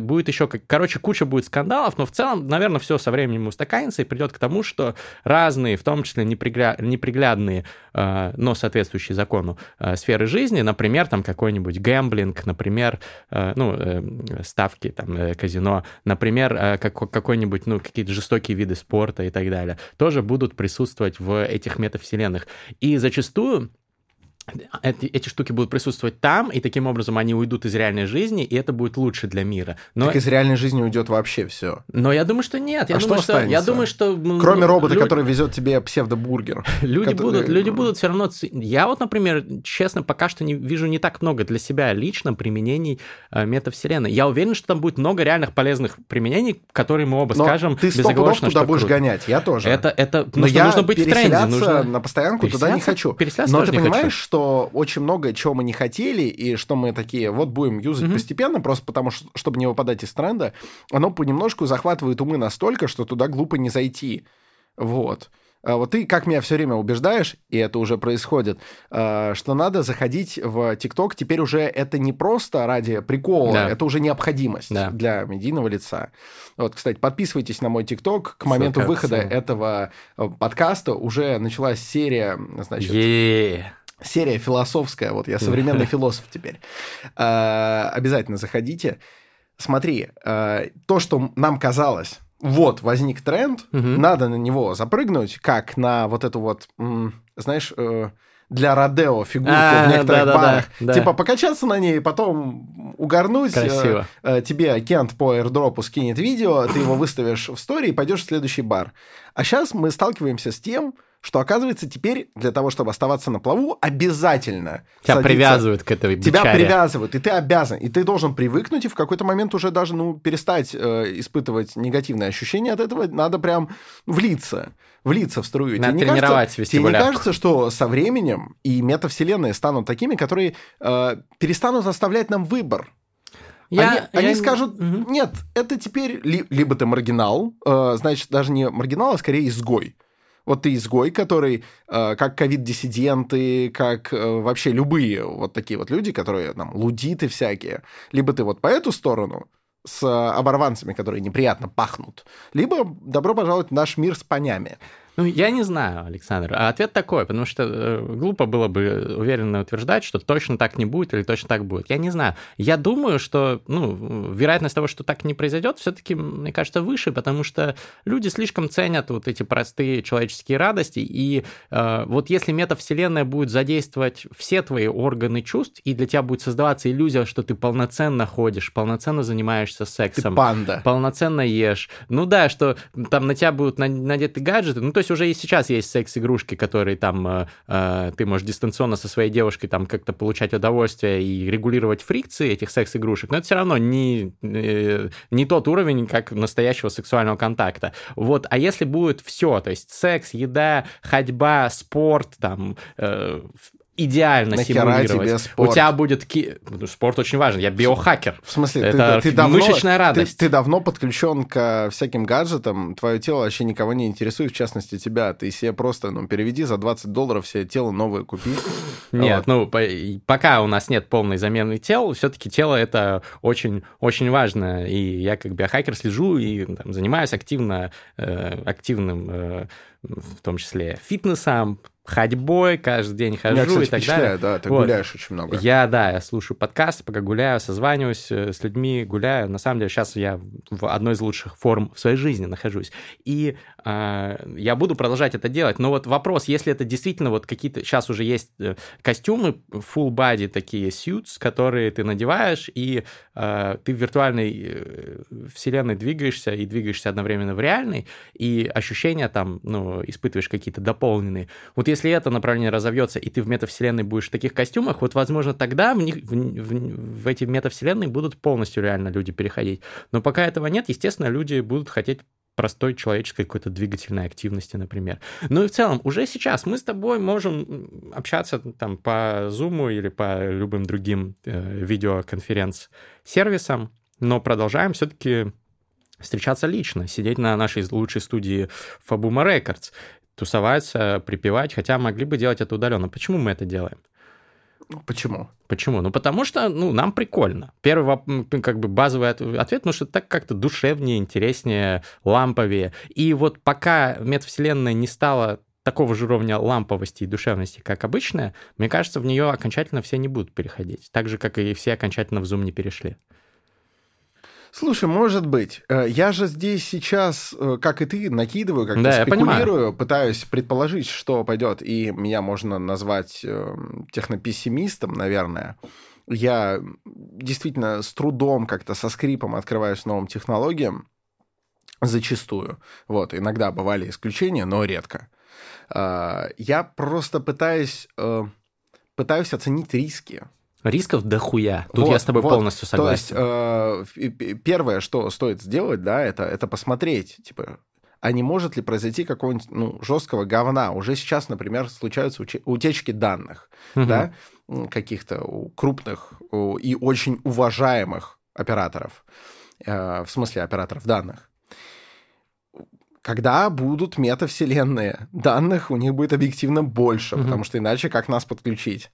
будет еще, короче, куча будет скандалов, но в целом, наверное, все со временем устаканится и придет к тому, что разные, в том числе непригля... неприглядные, э, но соответствующие закону э, сферы жизни, например, там какой-нибудь гэмблинг, например, э, ну, ставки, там, казино, например, какой-нибудь, ну, какие-то жестокие виды спорта и так далее, тоже будут присутствовать в этих метавселенных. И зачастую эти, эти штуки будут присутствовать там, и таким образом они уйдут из реальной жизни, и это будет лучше для мира. Но... Так из реальной жизни уйдет вообще все. Но я думаю, что нет. Я а думаю, что, останется? я думаю, что кроме робота, люди... который везет тебе псевдобургер. (laughs) Люди который... будут, люди (laughs) будут все равно. Я вот, например, честно, пока что не вижу не так много для себя лично применений э, метавселенной. Я уверен, что там будет много реальных полезных применений, которые мы оба Но скажем ты безоговорочно, туда будешь круто. гонять. Я тоже. Это это. Но я нужно быть в тренде. Нужно на постоянку туда не хочу. Но ты понимаешь, что очень много чего мы не хотели, и что мы такие, вот будем юзать mm-hmm. постепенно, просто потому что, чтобы не выпадать из тренда, оно понемножку захватывает умы настолько, что туда глупо не зайти. Вот. А вот ты, как меня все время убеждаешь, и это уже происходит, а, что надо заходить в ТикТок. Теперь уже это не просто ради прикола, да. это уже необходимость да. для медийного лица. Вот, кстати, подписывайтесь на мой ТикТок. К моменту выхода этого э, подкаста уже началась серия, значит... Yeah серия философская, вот я современный (laughs) философ теперь. А, обязательно заходите. Смотри, а, то, что нам казалось, вот возник тренд, надо на него запрыгнуть, как на вот эту вот, знаешь, э, для Родео фигурку а, в некоторых да, барах. Да, да, типа покачаться на ней, потом угорнуть. Красиво. Э, тебе Кент по airdrop скинет видео, ты его выставишь в стори и пойдешь в следующий бар. А сейчас мы сталкиваемся с тем, что, оказывается, теперь для того, чтобы оставаться на плаву, обязательно Тебя садиться. привязывают к этой бычаре. Тебя привязывают, и ты обязан. И ты должен привыкнуть, и в какой-то момент уже даже ну, перестать э, испытывать негативные ощущения от этого. Надо прям влиться, влиться в струю. Надо тебе тренировать кажется, Тебе не кажется, что со временем и метавселенные станут такими, которые э, перестанут оставлять нам выбор? Я, они, я... они скажут, угу. нет, это теперь ли, либо ты маргинал, э, значит, даже не маргинал, а скорее изгой. Вот ты изгой, который, э, как ковид-диссиденты, как э, вообще любые вот такие вот люди, которые там лудиты всякие, либо ты вот по эту сторону, с оборванцами, которые неприятно пахнут, либо добро пожаловать в наш мир с понями. Ну, я не знаю, Александр. А ответ такой, потому что э, глупо было бы уверенно утверждать, что точно так не будет или точно так будет. Я не знаю. Я думаю, что ну, вероятность того, что так не произойдет, все-таки, мне кажется, выше, потому что люди слишком ценят вот эти простые человеческие радости. И э, вот если метавселенная будет задействовать все твои органы чувств, и для тебя будет создаваться иллюзия, что ты полноценно ходишь, полноценно занимаешься сексом. Ты панда. Полноценно ешь. Ну да, что там на тебя будут надеты гаджеты. Ну, то есть уже и сейчас есть секс-игрушки, которые там э, э, ты можешь дистанционно со своей девушкой там как-то получать удовольствие и регулировать фрикции этих секс-игрушек, но это все равно не, э, не тот уровень, как настоящего сексуального контакта. Вот, а если будет все, то есть секс, еда, ходьба, спорт, там, э, идеально Нахера симулировать. Тебе спорт? У тебя будет... Ки... Ну, спорт очень важен. Я биохакер. В смысле? Это ты, ты давно, мышечная радость. Ты, ты давно подключен к всяким гаджетам. Твое тело вообще никого не интересует, в частности, тебя. Ты себе просто ну, переведи за 20 долларов себе тело новое купи. (laughs) Нет, вот. ну, по, пока у нас нет полной замены тел, все-таки тело это очень, очень важно. И я как биохакер слежу и там, занимаюсь активно, э, активным э, в том числе фитнесом, ходьбой, каждый день хожу Меня, кстати, и так далее. да, ты вот. гуляешь очень много. Я, да, я слушаю подкасты, пока гуляю, созваниваюсь э, с людьми, гуляю. На самом деле сейчас я в одной из лучших форм в своей жизни нахожусь. И я буду продолжать это делать. Но вот вопрос, если это действительно вот какие-то... Сейчас уже есть э, костюмы, full body такие suits, которые ты надеваешь, и э, ты в виртуальной э, вселенной двигаешься и двигаешься одновременно в реальной, и ощущения там, ну, испытываешь какие-то дополненные. Вот если это направление разовьется, и ты в метавселенной будешь в таких костюмах, вот, возможно, тогда в, них, в, в, в эти метавселенные будут полностью реально люди переходить. Но пока этого нет, естественно, люди будут хотеть простой человеческой какой-то двигательной активности, например. Ну и в целом, уже сейчас мы с тобой можем общаться там по Zoom или по любым другим э, видеоконференц-сервисам, но продолжаем все-таки встречаться лично, сидеть на нашей лучшей студии Fabuma Records тусоваться, припевать, хотя могли бы делать это удаленно. Почему мы это делаем? Почему? Почему? Ну, потому что, ну, нам прикольно. Первый, как бы, базовый ответ, потому что так как-то душевнее, интереснее, ламповее. И вот пока метавселенная не стала такого же уровня ламповости и душевности, как обычная, мне кажется, в нее окончательно все не будут переходить. Так же, как и все окончательно в Zoom не перешли. Слушай, может быть. Э, я же здесь сейчас, э, как и ты, накидываю, как-то да, спекулирую, пытаюсь предположить, что пойдет, и меня можно назвать эм, технопессимистом, наверное. Я действительно с трудом как-то со скрипом открываюсь новым технологиям, зачастую. Вот, иногда бывали исключения, но редко. Э, я просто пытаюсь, пытаюсь оценить риски. Рисков дохуя. Тут вот, я с тобой вот. полностью согласен. То есть, э, первое, что стоит сделать, да, это, это посмотреть, типа, а не может ли произойти какого-нибудь ну, жесткого говна? Уже сейчас, например, случаются утечки данных, угу. да, каких-то крупных и очень уважаемых операторов, э, в смысле операторов данных. Когда будут метавселенные данных, у них будет объективно больше, угу. потому что иначе как нас подключить?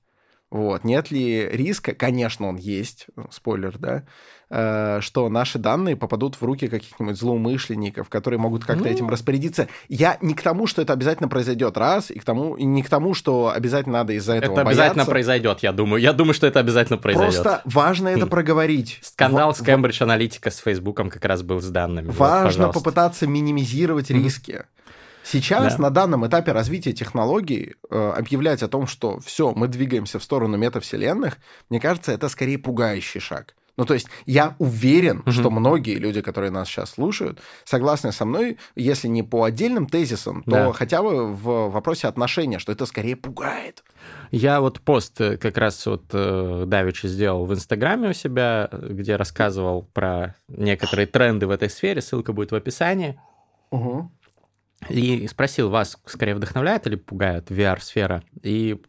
Вот. Нет ли риска, конечно, он есть, спойлер, да, э, что наши данные попадут в руки каких-нибудь злоумышленников, которые могут как-то ну... этим распорядиться. Я не к тому, что это обязательно произойдет, раз, и к тому, и не к тому, что обязательно надо из-за этого Это бояться. обязательно произойдет, я думаю. Я думаю, что это обязательно произойдет. Просто важно это хм. проговорить. Скандал в... с Cambridge Analytica с Фейсбуком как раз был с данными. Важно вот, попытаться минимизировать mm-hmm. риски. Сейчас да. на данном этапе развития технологий э, объявлять о том, что все, мы двигаемся в сторону метавселенных, мне кажется, это скорее пугающий шаг. Ну, то есть я уверен, угу. что многие люди, которые нас сейчас слушают, согласны со мной, если не по отдельным тезисам, то да. хотя бы в вопросе отношения, что это скорее пугает. Я вот пост э, как раз вот э, Давичи сделал в Инстаграме у себя, где рассказывал про некоторые тренды в этой сфере, ссылка будет в описании. Угу. И спросил вас, скорее вдохновляет или пугает VR-сфера? И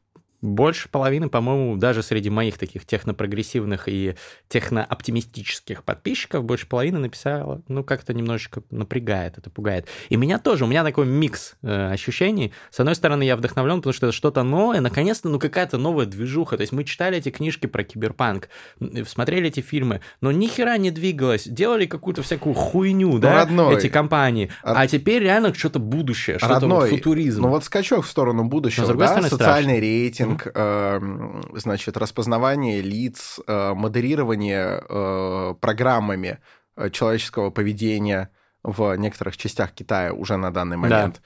больше половины, по-моему, даже среди моих таких технопрогрессивных и технооптимистических подписчиков, больше половины написала, ну, как-то немножечко напрягает, это пугает. И меня тоже, у меня такой микс э, ощущений. С одной стороны, я вдохновлен, потому что это что-то новое, наконец-то, ну, какая-то новая движуха. То есть мы читали эти книжки про киберпанк, смотрели эти фильмы, но ни хера не двигалось, делали какую-то всякую хуйню, ну, да, родной. эти компании. От... А теперь реально что-то будущее, что-то вот футуризм. Ну, вот скачок в сторону будущего, но, да, социальный страшно. рейтинг, маркетинг, э, значит, распознавание лиц, э, модерирование э, программами э, человеческого поведения в некоторых частях Китая уже на данный момент. Да.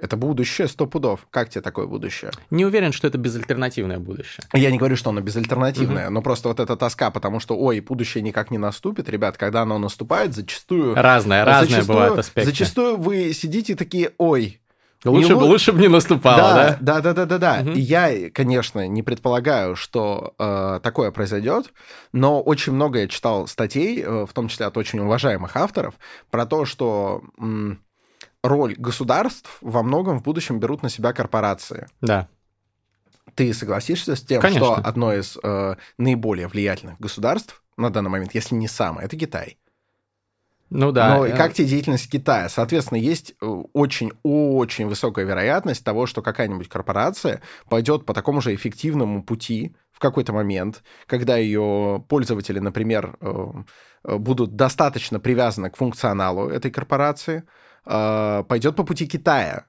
Это будущее сто пудов. Как тебе такое будущее? Не уверен, что это безальтернативное будущее. Я не говорю, что оно безальтернативное, угу. но просто вот эта тоска, потому что, ой, будущее никак не наступит, ребят, когда оно наступает, зачастую... Разное, разное зачастую, бывает аспекты. Зачастую вы сидите такие, ой, Лучше, бы, лучше бы не наступало, да? Да, да, да, да, да. Угу. Я, конечно, не предполагаю, что э, такое произойдет, но очень много я читал статей, э, в том числе от очень уважаемых авторов, про то, что м, роль государств во многом в будущем берут на себя корпорации. Да. Ты согласишься с тем, Конечно. что одно из э, наиболее влиятельных государств на данный момент, если не самое, это Китай? Ну да. Но и как тебе деятельность Китая? Соответственно, есть очень-очень э, высокая вероятность того, что какая-нибудь корпорация пойдет по такому же эффективному пути в какой-то момент, когда ее пользователи, например, э, э, будут достаточно привязаны к функционалу этой корпорации, пойдет по пути Китая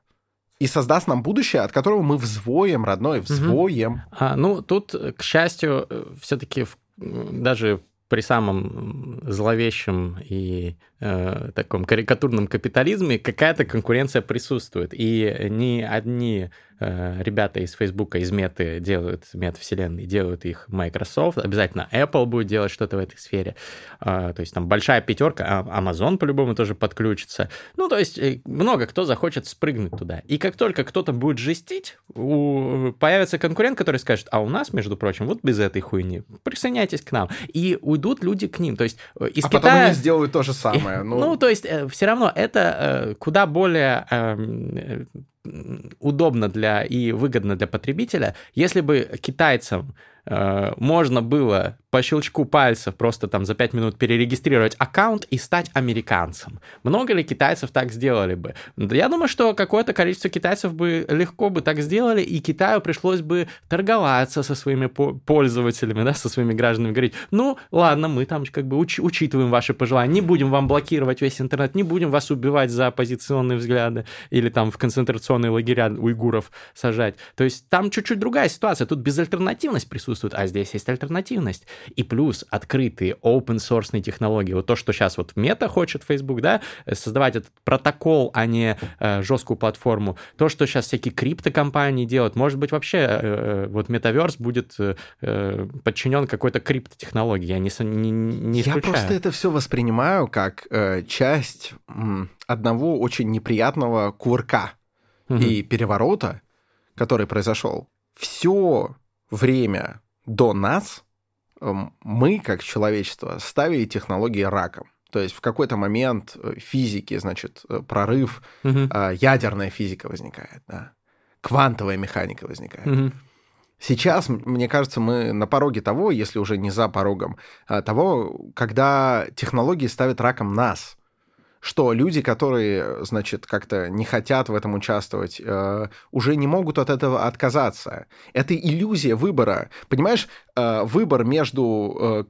и создаст нам будущее, от которого мы взвоем, родной, взвоем. Угу. А, ну, тут, к счастью, все-таки даже при самом зловещем и э, таком карикатурном капитализме какая-то конкуренция присутствует. И ни одни э, ребята из Фейсбука, из Меты делают метавселенные, делают их Microsoft, обязательно Apple будет делать что-то в этой сфере. Э, то есть там большая пятерка, а Amazon по-любому тоже подключится. Ну, то есть э, много кто захочет спрыгнуть туда. И как только кто-то будет жестить, у... появится конкурент, который скажет, а у нас, между прочим, вот без этой хуйни, присоеняйтесь к нам. И уйдут люди к ним. То есть э, из а Китая... потом они сделают то же самое. (laughs) Ну, ну то есть э, все равно это э, куда более эм, удобно для и выгодно для потребителя, если бы китайцам э, можно было по щелчку пальцев просто там за 5 минут перерегистрировать аккаунт и стать американцем. Много ли китайцев так сделали бы? Я думаю, что какое-то количество китайцев бы легко бы так сделали, и Китаю пришлось бы торговаться со своими пользователями, да, со своими гражданами, говорить, ну, ладно, мы там как бы уч- учитываем ваши пожелания, не будем вам блокировать весь интернет, не будем вас убивать за оппозиционные взгляды или там в концентрационные лагеря уйгуров сажать. То есть там чуть-чуть другая ситуация, тут безальтернативность присутствует, а здесь есть альтернативность. И плюс открытые open-source технологии. Вот то, что сейчас вот Мета хочет, Facebook, да, создавать этот протокол, а не э, жесткую платформу. То, что сейчас всякие криптокомпании делают. Может быть, вообще э, э вот метаверс будет э, э подчинен какой-то криптотехнологии. Я не, не, не исключаю. Я просто это все воспринимаю как э, часть м, одного очень неприятного кувырка угу. и переворота, который произошел. Все время до нас мы, как человечество, ставили технологии раком. То есть в какой-то момент э, физики, значит, э, прорыв, угу. ядерная физика возникает, да, квантовая механика возникает. Угу. Сейчас, мне кажется, мы на пороге того, если уже не за порогом, того, когда технологии ставят раком нас что люди, которые, значит, как-то не хотят в этом участвовать, э, уже не могут от этого отказаться. Это иллюзия выбора. Понимаешь, э, выбор между э,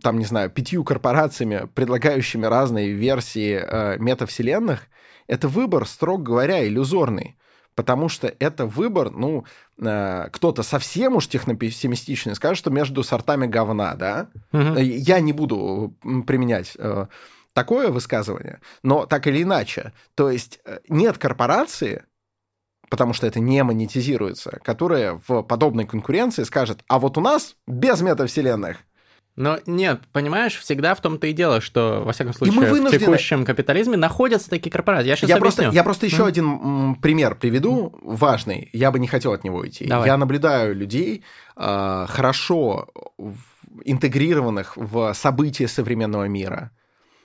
там, не знаю, пятью корпорациями, предлагающими разные версии э, метавселенных, это выбор, строго говоря, иллюзорный. Потому что это выбор, ну, э, кто-то совсем уж технопессимистичный скажет, что между сортами говна, да? Угу. Я не буду применять э, такое высказывание, но так или иначе. То есть э, нет корпорации, потому что это не монетизируется, которая в подобной конкуренции скажет, а вот у нас без метавселенных но нет, понимаешь, всегда в том-то и дело, что, во всяком случае, в текущем капитализме находятся такие корпорации. Я сейчас я объясню. Просто, я просто еще mm. один пример приведу, важный. Я бы не хотел от него уйти. Давай. Я наблюдаю людей, э, хорошо интегрированных в события современного мира,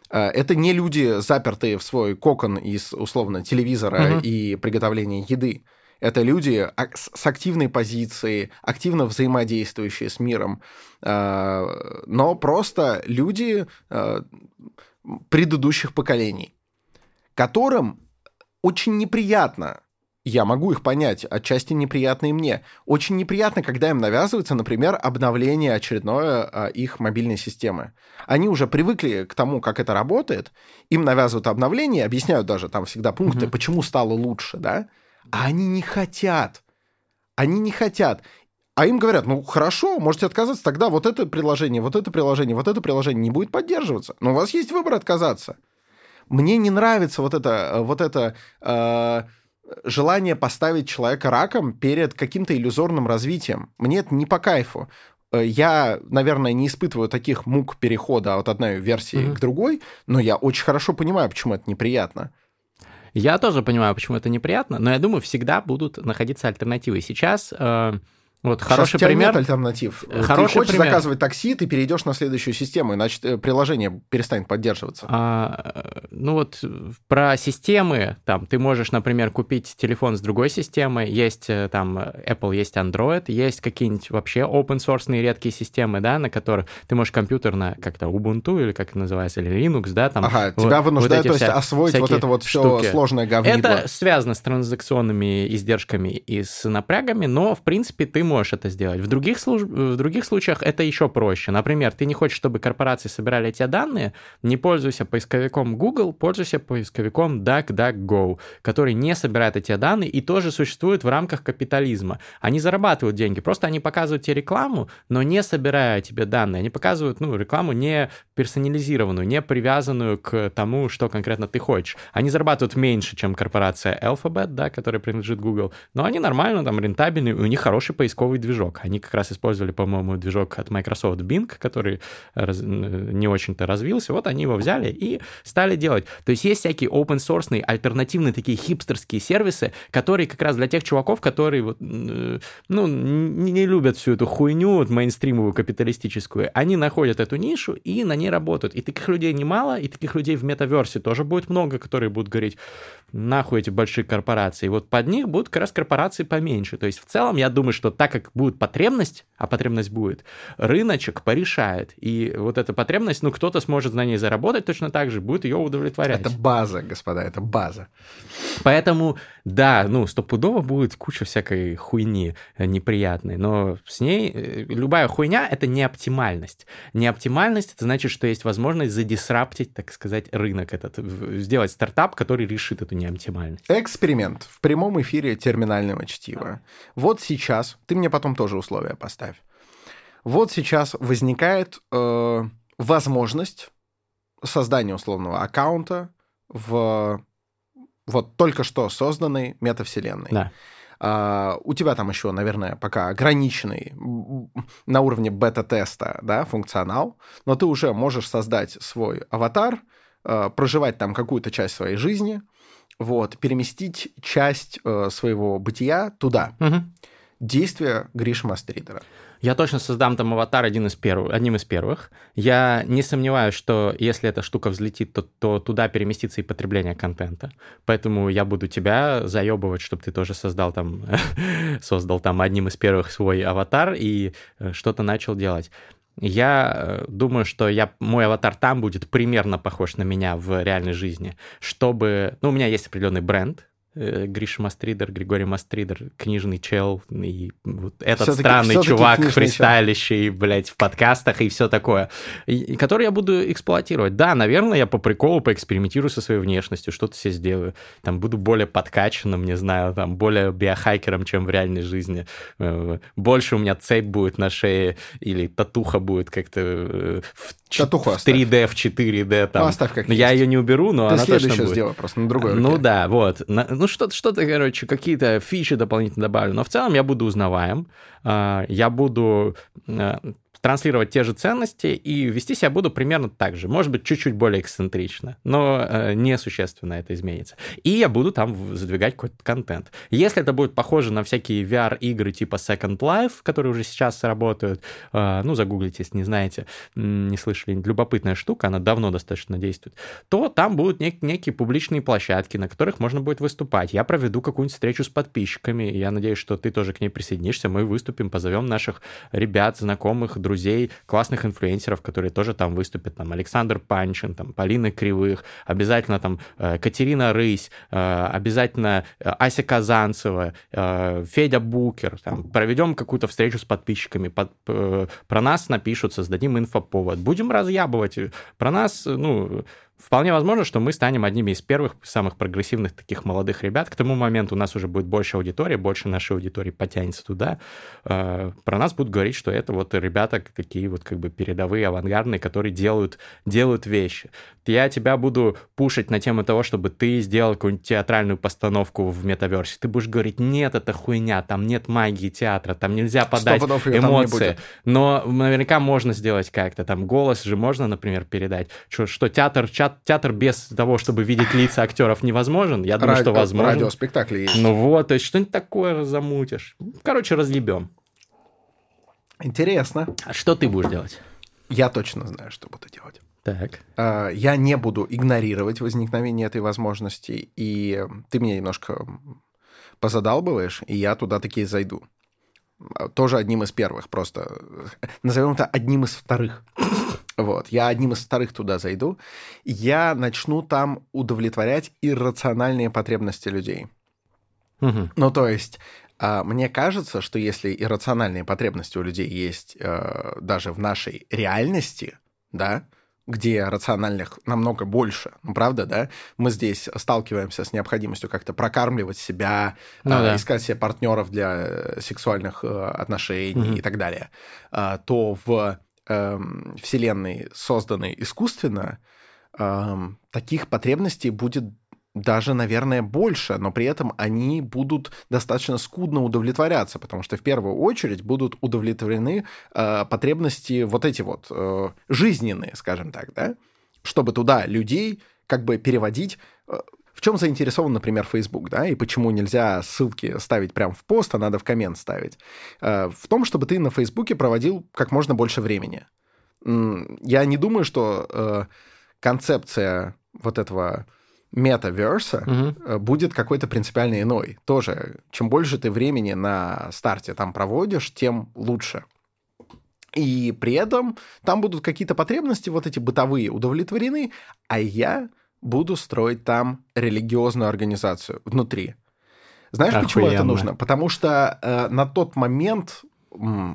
это не люди, запертые в свой кокон из, условно, телевизора угу. и приготовления еды. Это люди с активной позицией, активно взаимодействующие с миром, э, но просто люди э, предыдущих поколений, которым очень неприятно я могу их понять, отчасти неприятно и мне. Очень неприятно, когда им навязывается, например, обновление очередное а, их мобильной системы. Они уже привыкли к тому, как это работает, им навязывают обновление, объясняют даже там всегда пункты, mm-hmm. почему стало лучше, да, а они не хотят. Они не хотят. А им говорят, ну хорошо, можете отказаться, тогда вот это приложение, вот это приложение, вот это приложение не будет поддерживаться. Но у вас есть выбор отказаться. Мне не нравится вот это, вот это э, желание поставить человека раком перед каким-то иллюзорным развитием. Мне это не по кайфу. Э, я, наверное, не испытываю таких мук перехода от одной версии mm-hmm. к другой, но я очень хорошо понимаю, почему это неприятно. Я тоже понимаю, почему это неприятно, но я думаю, всегда будут находиться альтернативы. Сейчас э, вот хороший Сейчас пример. нет альтернатив. Хороший ты хочешь пример. заказывать такси, ты перейдешь на следующую систему, иначе э, приложение перестанет поддерживаться. А, ну вот про системы, там ты можешь, например, купить телефон с другой системой, есть э, там Apple, есть Android, есть какие-нибудь вообще open source редкие системы, да, на которых ты можешь компьютер на как-то Ubuntu или как это называется, или Linux, да, там. Ага, вот, тебя вынуждают, вот то есть освоить вот это вот все штуки. сложное говнидло. Это связано с транзакционными издержками и с напрягами, но в принципе ты можешь это сделать. В других, служ... в других случаях это еще проще. Например, ты не хочешь, чтобы корпорации собирали эти данные, не пользуйся поисковиком Google, пользуйся поисковиком DuckDuckGo, который не собирает эти данные и тоже существует в рамках капитализма. Они зарабатывают деньги, просто они показывают тебе рекламу, но не собирая тебе данные. Они показывают ну, рекламу не персонализированную, не привязанную к тому, что конкретно ты хочешь. Они зарабатывают меньше, чем корпорация Alphabet, да, которая принадлежит Google, но они нормально, там, рентабельны, у них хороший поисковый движок. Они как раз использовали, по-моему, движок от Microsoft Bing, который раз, не очень-то развился. Вот они его взяли и стали делать. То есть есть всякие open source альтернативные такие хипстерские сервисы, которые как раз для тех чуваков, которые вот, ну, не, не любят всю эту хуйню вот, мейнстримовую капиталистическую. Они находят эту нишу и на ней работают. И таких людей немало, и таких людей в метаверсе тоже будет много, которые будут говорить, нахуй эти большие корпорации. И вот под них будут как раз корпорации поменьше. То есть в целом я думаю, что так как будет потребность, а потребность будет, рыночек порешает. И вот эта потребность, ну, кто-то сможет на ней заработать точно так же, будет ее удовлетворять. Это база, господа, это база. Поэтому, да, ну, стопудово будет куча всякой хуйни неприятной, но с ней э, любая хуйня — это не оптимальность. Неоптимальность — это значит, что есть возможность задисраптить, так сказать, рынок этот, сделать стартап, который решит эту неоптимальность. Эксперимент в прямом эфире терминального чтива. Вот сейчас, ты мне потом тоже условия поставь. Вот сейчас возникает э, возможность создания условного аккаунта в вот только что созданной метавселенной. Да. Uh, у тебя там еще, наверное, пока ограниченный на уровне бета-теста да, функционал, но ты уже можешь создать свой аватар, uh, проживать там какую-то часть своей жизни, вот, переместить часть uh, своего бытия туда. Угу. Действие Гриша Мастридера. Я точно создам там аватар один из первых, одним из первых. Я не сомневаюсь, что если эта штука взлетит, то, то туда переместится и потребление контента. Поэтому я буду тебя заебывать, чтобы ты тоже создал там, (laughs) создал там одним из первых свой аватар и э, что-то начал делать. Я э, думаю, что я, мой аватар там будет примерно похож на меня в реальной жизни, чтобы... Ну, у меня есть определенный бренд, Гриша Мастридер, Григорий Мастридер, книжный чел, и вот этот все странный все чувак, фристайлищий, блядь, в подкастах и все такое, и, который я буду эксплуатировать. Да, наверное, я по приколу поэкспериментирую со своей внешностью, что-то себе сделаю, там, буду более подкачанным, не знаю, там, более биохакером, чем в реальной жизни. Э, больше у меня цепь будет на шее, или татуха будет как-то э, в, татуху в 3D, в 4D, там. Ну, оставь как Я ее не уберу, но Ты она точно будет. сделай просто на другой Ну да, вот. Ну, ну, что-то, что-то, короче, какие-то фичи дополнительно добавлю. Но в целом я буду узнаваем. А, я буду а, транслировать те же ценности и вести себя буду примерно так же. Может быть, чуть-чуть более эксцентрично, но э, несущественно это изменится. И я буду там задвигать какой-то контент. Если это будет похоже на всякие VR-игры типа Second Life, которые уже сейчас работают, э, ну, загуглите, если не знаете, не слышали, любопытная штука, она давно достаточно действует, то там будут нек- некие публичные площадки, на которых можно будет выступать. Я проведу какую-нибудь встречу с подписчиками, я надеюсь, что ты тоже к ней присоединишься, мы выступим, позовем наших ребят, знакомых, друзей, классных инфлюенсеров, которые тоже там выступят, там Александр Панчин, там Полина Кривых, обязательно там э, Катерина Рысь, э, обязательно э, Ася Казанцева, Федя Букер, там, проведем какую-то встречу с подписчиками, под, про нас напишут, создадим инфоповод, будем разъябывать, про нас, ну, Вполне возможно, что мы станем одними из первых самых прогрессивных таких молодых ребят. К тому моменту у нас уже будет больше аудитории, больше нашей аудитории потянется туда. Э, про нас будут говорить, что это вот ребята такие вот как бы передовые, авангардные, которые делают, делают вещи. Я тебя буду пушить на тему того, чтобы ты сделал какую-нибудь театральную постановку в метаверсе. Ты будешь говорить, нет, это хуйня, там нет магии театра, там нельзя подать эмоции. Но наверняка можно сделать как-то. Там голос же можно, например, передать. Что, что театр, театр театр без того, чтобы видеть лица актеров, невозможен. Я думаю, Ради, что возможно. Радиоспектакли есть. Ну вот, то есть что-нибудь такое замутишь. Короче, разъебем. Интересно. А что ты будешь делать? Я точно знаю, что буду делать. Так. А, я не буду игнорировать возникновение этой возможности, и ты меня немножко позадалбываешь, и я туда таки зайду. Тоже одним из первых, просто назовем это одним из вторых. Вот, я одним из вторых туда зайду, я начну там удовлетворять иррациональные потребности людей. Угу. Ну, то есть, а, мне кажется, что если иррациональные потребности у людей есть э, даже в нашей реальности, да, где рациональных намного больше, ну, правда, да? Мы здесь сталкиваемся с необходимостью как-то прокармливать себя, ну, э, да. искать себе партнеров для э, сексуальных э, отношений угу. и так далее, э, то в эм, вселенной, созданной искусственно, эм, таких потребностей будет даже, наверное, больше, но при этом они будут достаточно скудно удовлетворяться, потому что в первую очередь будут удовлетворены э, потребности вот эти вот э, жизненные, скажем так, да, чтобы туда людей как бы переводить э, в чем заинтересован, например, Facebook, да, и почему нельзя ссылки ставить прямо в пост, а надо в коммент ставить? Э, в том, чтобы ты на Фейсбуке проводил как можно больше времени. Я не думаю, что э, концепция вот этого метаверса угу. будет какой-то принципиально иной. Тоже, чем больше ты времени на старте там проводишь, тем лучше. И при этом там будут какие-то потребности, вот эти бытовые, удовлетворены, а я буду строить там религиозную организацию внутри. Знаешь, Охуенно. почему это нужно? Потому что э, на тот момент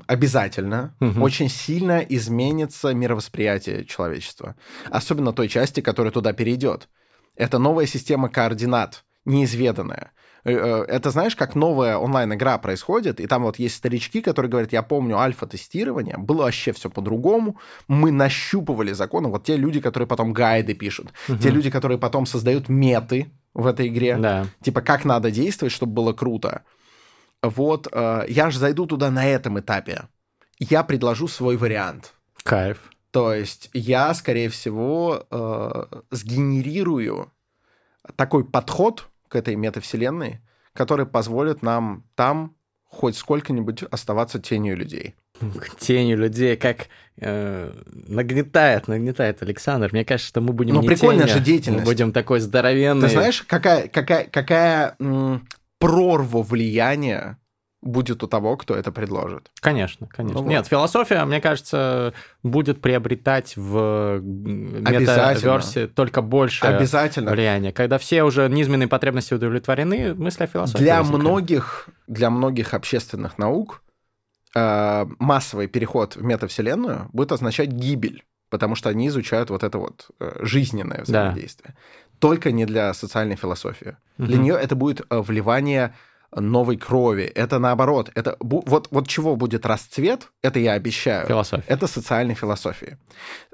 обязательно угу. очень сильно изменится мировосприятие человечества. Особенно той части, которая туда перейдет. Это новая система координат неизведанное. Э, э, это знаешь, как новая онлайн-игра происходит, и там вот есть старички, которые говорят, я помню альфа-тестирование, было вообще все по-другому, мы нащупывали законы, вот те люди, которые потом гайды пишут, угу. те люди, которые потом создают меты в этой игре, да. типа как надо действовать, чтобы было круто. Вот, э, я же зайду туда на этом этапе, я предложу свой вариант. Кайф. То есть я, скорее всего, э, сгенерирую такой подход, к этой метавселенной, который позволит нам там хоть сколько-нибудь оставаться тенью людей. Тенью людей, как э, нагнетает, нагнетает Александр. Мне кажется, что мы будем Ну, прикольная тенью, же деятельность. Мы будем такой здоровенный. Ты знаешь, какая, какая, какая м, прорва влияния будет у того, кто это предложит. Конечно, конечно. Ну, Нет, вот. философия, мне кажется, будет приобретать в метаверсе только больше Обязательно. влияния. Когда все уже низменные потребности удовлетворены, мысли о философии Для многих, для многих общественных наук э, массовый переход в метавселенную будет означать гибель, потому что они изучают вот это вот э, жизненное взаимодействие. Да. Только не для социальной философии. Угу. Для нее это будет э, вливание новой крови. Это наоборот. Это вот, вот чего будет расцвет, это я обещаю. Философия. Это социальной философии.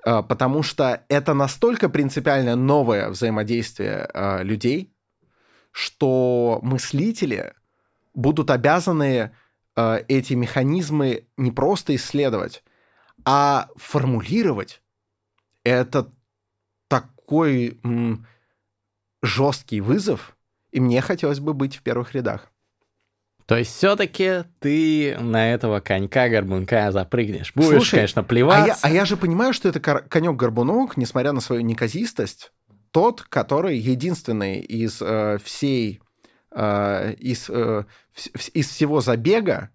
А, потому что это настолько принципиально новое взаимодействие а, людей, что мыслители будут обязаны а, эти механизмы не просто исследовать, а формулировать. Это такой жесткий вызов, и мне хотелось бы быть в первых рядах. То есть все-таки ты на этого конька-горбунка запрыгнешь. Будешь, Слушай, конечно, плеваться. А я, а я же понимаю, что это конек-горбунок, несмотря на свою неказистость, тот, который единственный из э, всей э, из, э, в, из всего забега,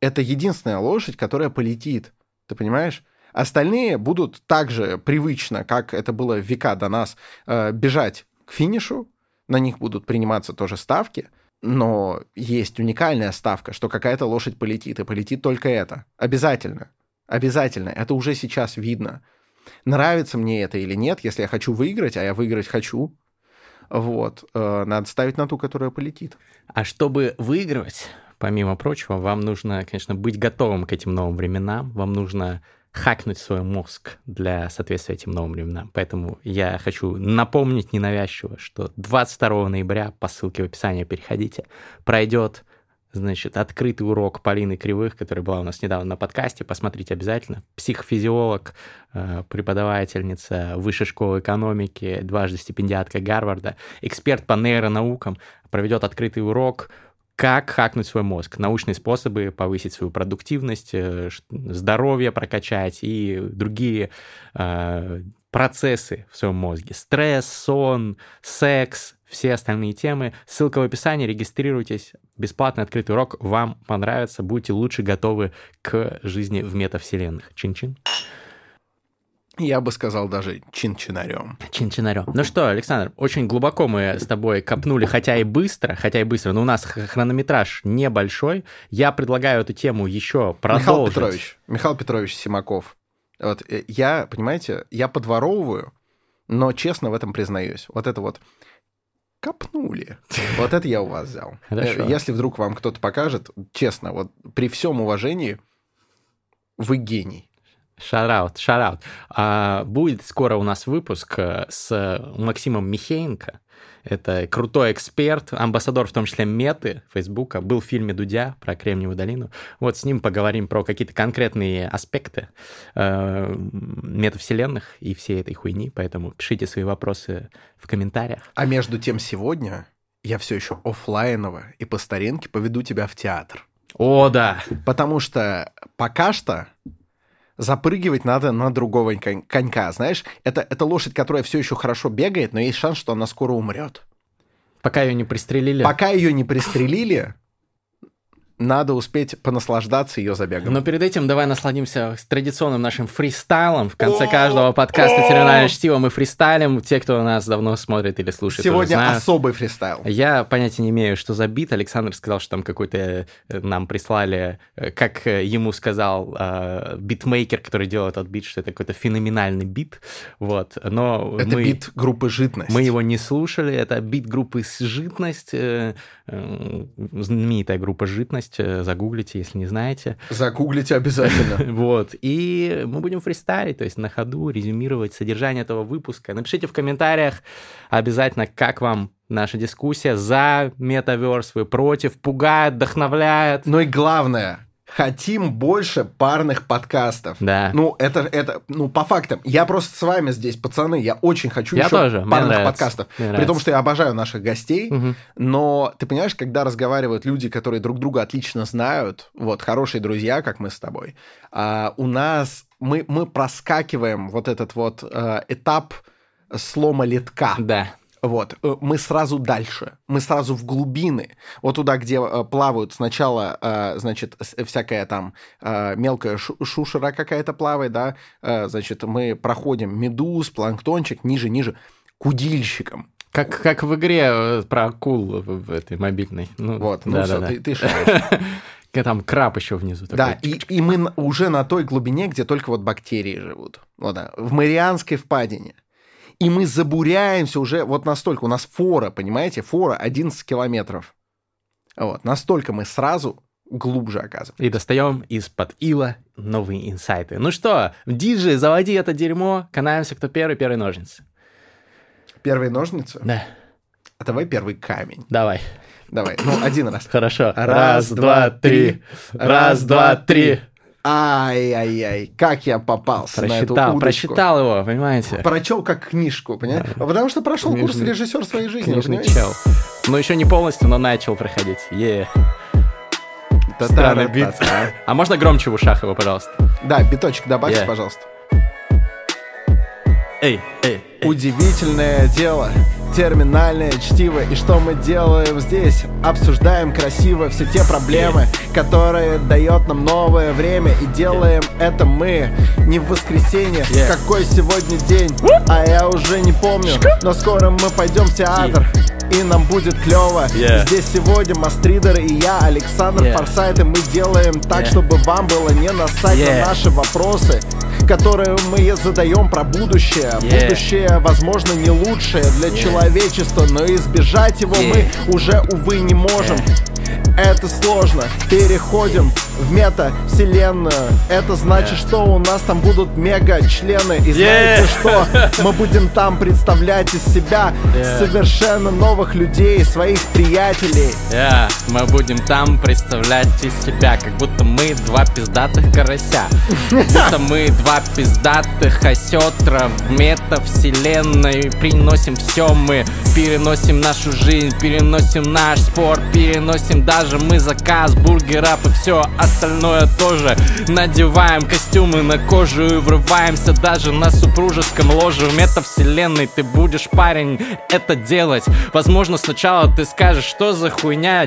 это единственная лошадь, которая полетит. Ты понимаешь? Остальные будут также привычно, как это было века до нас, э, бежать к финишу, на них будут приниматься тоже ставки, но есть уникальная ставка, что какая-то лошадь полетит, и полетит только это. Обязательно. Обязательно. Это уже сейчас видно. Нравится мне это или нет, если я хочу выиграть, а я выиграть хочу, вот, э, надо ставить на ту, которая полетит. А чтобы выигрывать, помимо прочего, вам нужно, конечно, быть готовым к этим новым временам, вам нужно хакнуть свой мозг для соответствия этим новым временам. Поэтому я хочу напомнить ненавязчиво, что 22 ноября, по ссылке в описании переходите, пройдет значит, открытый урок Полины Кривых, которая была у нас недавно на подкасте, посмотрите обязательно. Психофизиолог, э, преподавательница высшей школы экономики, дважды стипендиатка Гарварда, эксперт по нейронаукам, проведет открытый урок, как хакнуть свой мозг, научные способы повысить свою продуктивность, э, здоровье прокачать и другие э, процессы в своем мозге. Стресс, сон, секс, все остальные темы. Ссылка в описании, регистрируйтесь. Бесплатный открытый урок вам понравится, будете лучше готовы к жизни в метавселенных. Чин-чин. Я бы сказал даже чин-чинарем. Чин-чинарем. Ну что, Александр, очень глубоко мы с тобой копнули, хотя и быстро, хотя и быстро, но у нас хронометраж небольшой. Я предлагаю эту тему еще продолжить. Михаил Петрович, Михаил Петрович Симаков. Вот э, я, понимаете, я подворовываю, но честно в этом признаюсь. Вот это вот копнули. Вот это я у вас взял. (laughs) Хорошо. Э, если вдруг вам кто-то покажет, честно, вот при всем уважении, вы гений. Шараут, шараут. А, будет скоро у нас выпуск э, с Максимом Михеенко. Это крутой эксперт, амбассадор в том числе Меты, Фейсбука. Был в фильме Дудя про Кремниевую долину. Вот с ним поговорим про какие-то конкретные аспекты э, метавселенных и всей этой хуйни. Поэтому пишите свои вопросы в комментариях. А между тем сегодня я все еще офлайново и по старинке поведу тебя в театр. О, да. Потому что пока что запрыгивать надо на другого конька, знаешь? Это, это лошадь, которая все еще хорошо бегает, но есть шанс, что она скоро умрет. Пока ее не пристрелили. Пока ее не пристрелили, надо успеть понаслаждаться ее забегом. Но перед этим давай насладимся традиционным нашим фристайлом. В конце каждого подкаста «Терминальное чтиво» мы фристайлим. Те, кто нас давно смотрит или слушает, Сегодня особый фристайл. Я понятия не имею, что за бит. Александр сказал, что там какой-то э, нам прислали, э, как ему сказал э, битмейкер, который делал этот бит, что это какой-то феноменальный бит. Вот. Но это мы, бит группы «Житность». Мы его не слушали. Это бит группы «Житность», знаменитая группа «Житность» есть, э, загуглите, если не знаете. Загуглите обязательно. (laughs) Вот, и мы будем фристайлить, то есть на ходу резюмировать содержание этого выпуска. Напишите в комментариях обязательно, как вам наша дискуссия за metaverse, вы против, пугает, вдохновляет. Ну и главное, хотим больше парных подкастов. Да. Ну, это, это, ну, по фактам. Я просто с вами здесь, пацаны, я очень хочу я еще тоже. парных подкастов. Мне При том, что я обожаю наших гостей, угу. но ты понимаешь, когда разговаривают люди, которые друг друга отлично знают, вот, хорошие друзья, как мы с тобой, а, у нас, мы, мы проскакиваем вот этот вот а, этап слома литка. Да. Вот, э, мы сразу дальше, мы сразу в глубины, вот туда, где э, плавают сначала, э, значит, всякая там мелкая шушера какая-то плавает, да, значит, мы проходим медуз, планктончик, ниже, ниже, к удильщикам. Как, как в игре про акул в этой мобильной. Ну, вот, ну да, все, да, ты, ты (laughs) Там краб еще внизу. Такой. Да, и, и мы уже на той глубине, где только вот бактерии живут. Вот, да, в Марианской впадине и мы забуряемся уже вот настолько. У нас фора, понимаете, фора 11 километров. Вот, настолько мы сразу глубже оказываемся. И достаем из-под ила новые инсайты. Ну что, диджей, заводи это дерьмо, канаемся, кто первый, первый ножницы. Первые ножницы? Да. А давай первый камень. Давай. Давай, ну, один раз. Хорошо. Раз, раз два, три. Раз, два, три. Ай-яй-яй, как я попался прочитал, на эту удочку. Прочитал его, понимаете? Прочел как книжку, понимаете? Да. Потому что прошел Книжный, курс режиссер своей жизни. Книжный чел. Ну, еще не полностью, но начал проходить. Е. Странный бит. А можно громче в ушах его, пожалуйста? Да, биточек добавьте, yeah. пожалуйста. Эй, эй, эй. Удивительное дело терминальное чтиво. И что мы делаем здесь? Обсуждаем красиво все те проблемы Которые дает нам новое время. И делаем это мы. Не в воскресенье. Какой сегодня день? А я уже не помню. Но скоро мы пойдем в театр и нам будет клево. Yeah. Здесь сегодня Мастридер и я, Александр yeah. Форсайт, и мы делаем так, yeah. чтобы вам было не настать yeah. на наши вопросы которые мы задаем про будущее. Yeah. Будущее, возможно, не лучшее для yeah. человечества, но избежать его yeah. мы уже, увы, не можем. Yeah. Это сложно. Переходим в мета-вселенную. Это значит, yeah. что у нас там будут мега-члены. И знаете что? Мы будем там представлять из себя yeah. совершенно новых людей, своих приятелей. Yeah. Мы будем там представлять из себя, как будто мы два пиздатых карася. Будто мы два пиздатых осетра в мета-вселенной. Приносим все мы, переносим нашу жизнь, переносим наш спорт, переносим даже даже мы заказ бургеров и все остальное тоже Надеваем костюмы на кожу и врываемся даже на супружеском ложе В метавселенной ты будешь, парень, это делать Возможно, сначала ты скажешь, что за хуйня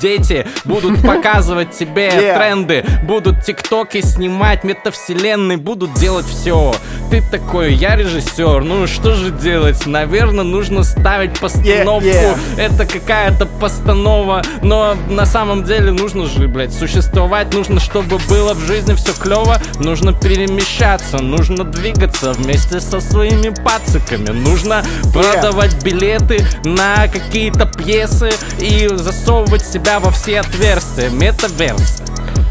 Дети будут (laughs) показывать тебе yeah. тренды Будут тиктоки снимать, метавселенной будут делать все Ты такой, я режиссер, ну что же делать? Наверное, нужно ставить постановку yeah, yeah. Это какая-то постанова, но на на самом деле нужно же, блядь, существовать Нужно, чтобы было в жизни все клево Нужно перемещаться, нужно двигаться вместе со своими пациками. Нужно продавать билеты на какие-то пьесы И засовывать себя во все отверстия. Метаверсы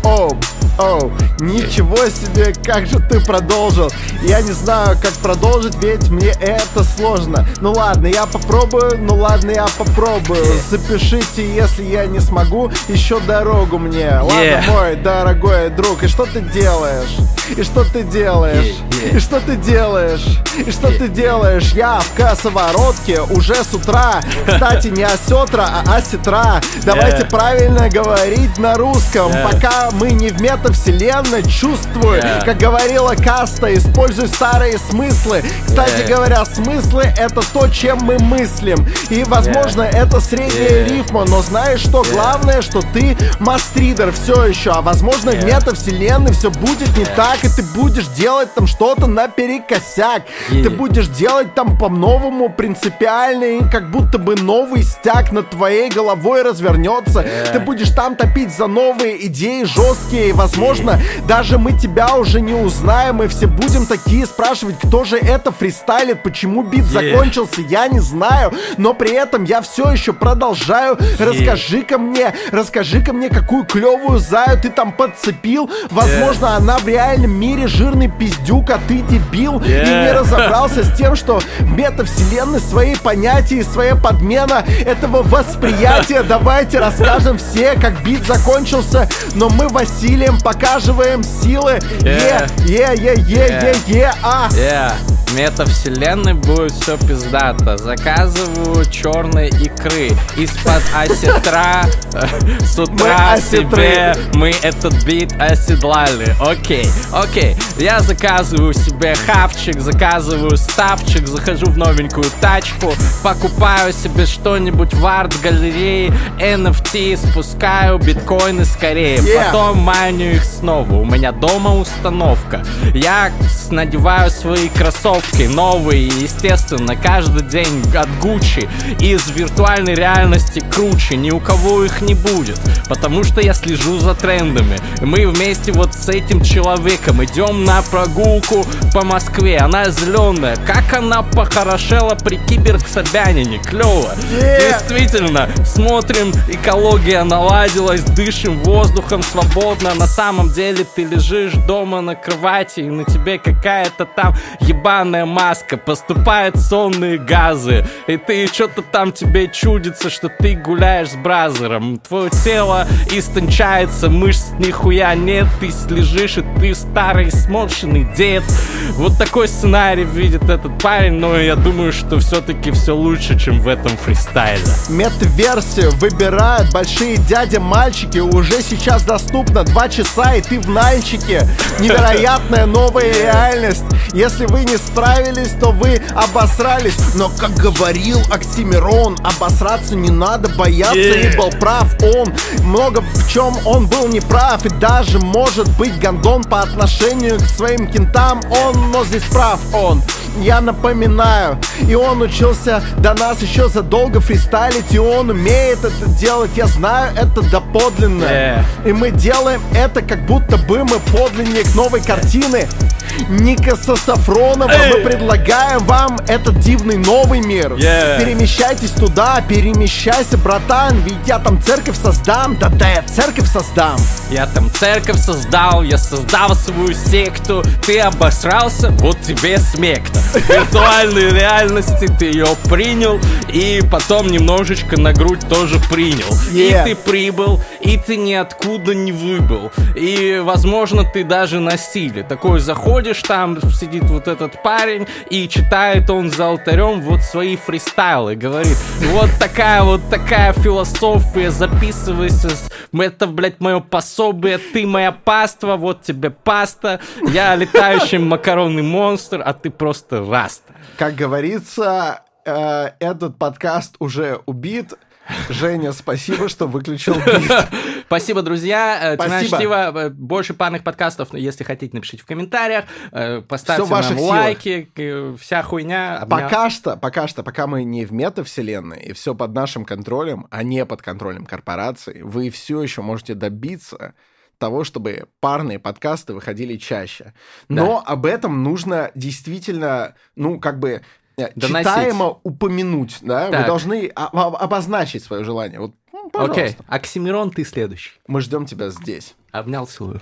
Оу, оу, ничего себе, как же ты продолжил Я не знаю, как продолжить, ведь мне это сложно Ну ладно, я попробую, ну ладно, я попробую Запишите, если я не смогу, еще дорогу мне Ладно, yeah. мой дорогой друг, и что ты делаешь? И что ты делаешь? Yeah, yeah. И что ты делаешь? И что yeah. ты делаешь? Я в косоворотке уже с утра Кстати, не осетра, а осетра Давайте правильно говорить на русском Пока мы не в мета метавселенной, чувствуй. Yeah. Как говорила Каста, используй старые смыслы. Кстати yeah. говоря, смыслы — это то, чем мы мыслим. И, возможно, yeah. это средняя yeah. рифма, но знаешь что? Yeah. Главное, что ты мастридер все еще, а возможно, yeah. в метавселенной все будет не yeah. так, и ты будешь делать там что-то наперекосяк. Yeah. Ты будешь делать там по-новому принципиально, и как будто бы новый стяг над твоей головой развернется. Yeah. Ты будешь там топить за новые идеи жесткие, и, возможно, yeah. даже мы тебя уже не узнаем, и все будем такие спрашивать, кто же это фристайлит, почему бит yeah. закончился, я не знаю, но при этом я все еще продолжаю. Yeah. Расскажи-ка мне, расскажи-ка мне, какую клевую заю ты там подцепил. Возможно, yeah. она в реальном мире жирный пиздюк, а ты дебил yeah. и не разобрался с тем, что в метавселенной свои понятия и своя подмена этого восприятия. (laughs) Давайте расскажем все, как бит закончился, но мы Василием показываем силы. Е, е, е, е, е, е, а. Метавселенной будет все пиздато. Заказываю черной икры из-под (laughs) осетра с утра себе мы этот бит оседлали. Окей, окей. Я заказываю себе хавчик, заказываю ставчик, захожу в новенькую тачку, покупаю себе что-нибудь в арт-галерее, NFT, спускаю биткоины скорее, потом маню их снова. У меня дома установка. Я надеваю свои кроссовки новые, естественно, каждый день от Гуччи из виртуальной реальности круче, ни у кого их не будет, потому что я слежу за трендами. Мы вместе вот с этим человеком идем на прогулку по Москве, она зеленая, как она похорошела при Киберг-Собянине, клево. Yeah. Действительно, смотрим, экология наладилась, дышим воздухом свободно, на самом деле ты лежишь дома на кровати, и на тебе какая-то там ебаная маска, поступают сонные газы, и ты что-то там тебе чудится, что ты гуляешь с бразером, твое тело истончается, мышц нихуя нет, ты лежишь, и ты старый сморщенный дед. Вот такой сценарий видит этот парень, но я думаю, что все-таки все лучше, чем в этом фристайле. Мет-версию выбирают большие дяди-мальчики, уже сейчас доступно 2 часа, и ты в нальчике. Невероятная новая реальность. Если вы не справились, то вы обосрались. Но, как говорил Оксимирон, обосраться не надо бояться, yeah. и был прав он. Много в чем он был неправ, и даже может быть гондон по отношению к своим кентам он, но здесь прав он. Я напоминаю, и он учился до нас еще задолго фристайлить, и он умеет это делать, я знаю это доподлинно. Yeah. И мы делаем это, как будто бы мы подлинник новой картины. Никаса Сафронова Эй! мы предлагаем вам этот дивный новый мир. Yeah. Перемещайтесь туда, перемещайся, братан, ведь я там церковь создам, да-да, я церковь создам. Я там церковь создал, я создал свою секту, ты обосрался, вот тебе смекта. Виртуальной реальности ты ее принял, и потом немножечко на грудь тоже принял. Yeah. И ты прибыл, и ты ниоткуда не выбыл. И, возможно, ты даже на силе. Такой заходишь, там сидит вот этот парень, и читает он за алтарем вот свои фристайлы. Говорит, вот такая вот такая философия, записывайся. Это, блядь, мое пособие, ты моя паства, вот тебе паста. Я летающий макаронный монстр, а ты просто раста. Как говорится, э, этот подкаст уже убит. Женя, спасибо, что выключил. (laughs) Спасибо, друзья. Э, спасибо. Э, больше парных подкастов, если хотите, напишите в комментариях. Э, поставьте Все нам лайки, вся хуйня. Обня... Пока что, пока что, пока мы не в метавселенной, и все под нашим контролем, а не под контролем корпораций, вы все еще можете добиться того, чтобы парные подкасты выходили чаще. Но да. об этом нужно действительно, ну, как бы Доносить. читаемо упомянуть, да? Так. Вы должны обозначить свое желание. Вот, ну, пожалуйста. Окей, Оксимирон, ты следующий. Мы ждем тебя здесь. Обнял, целую.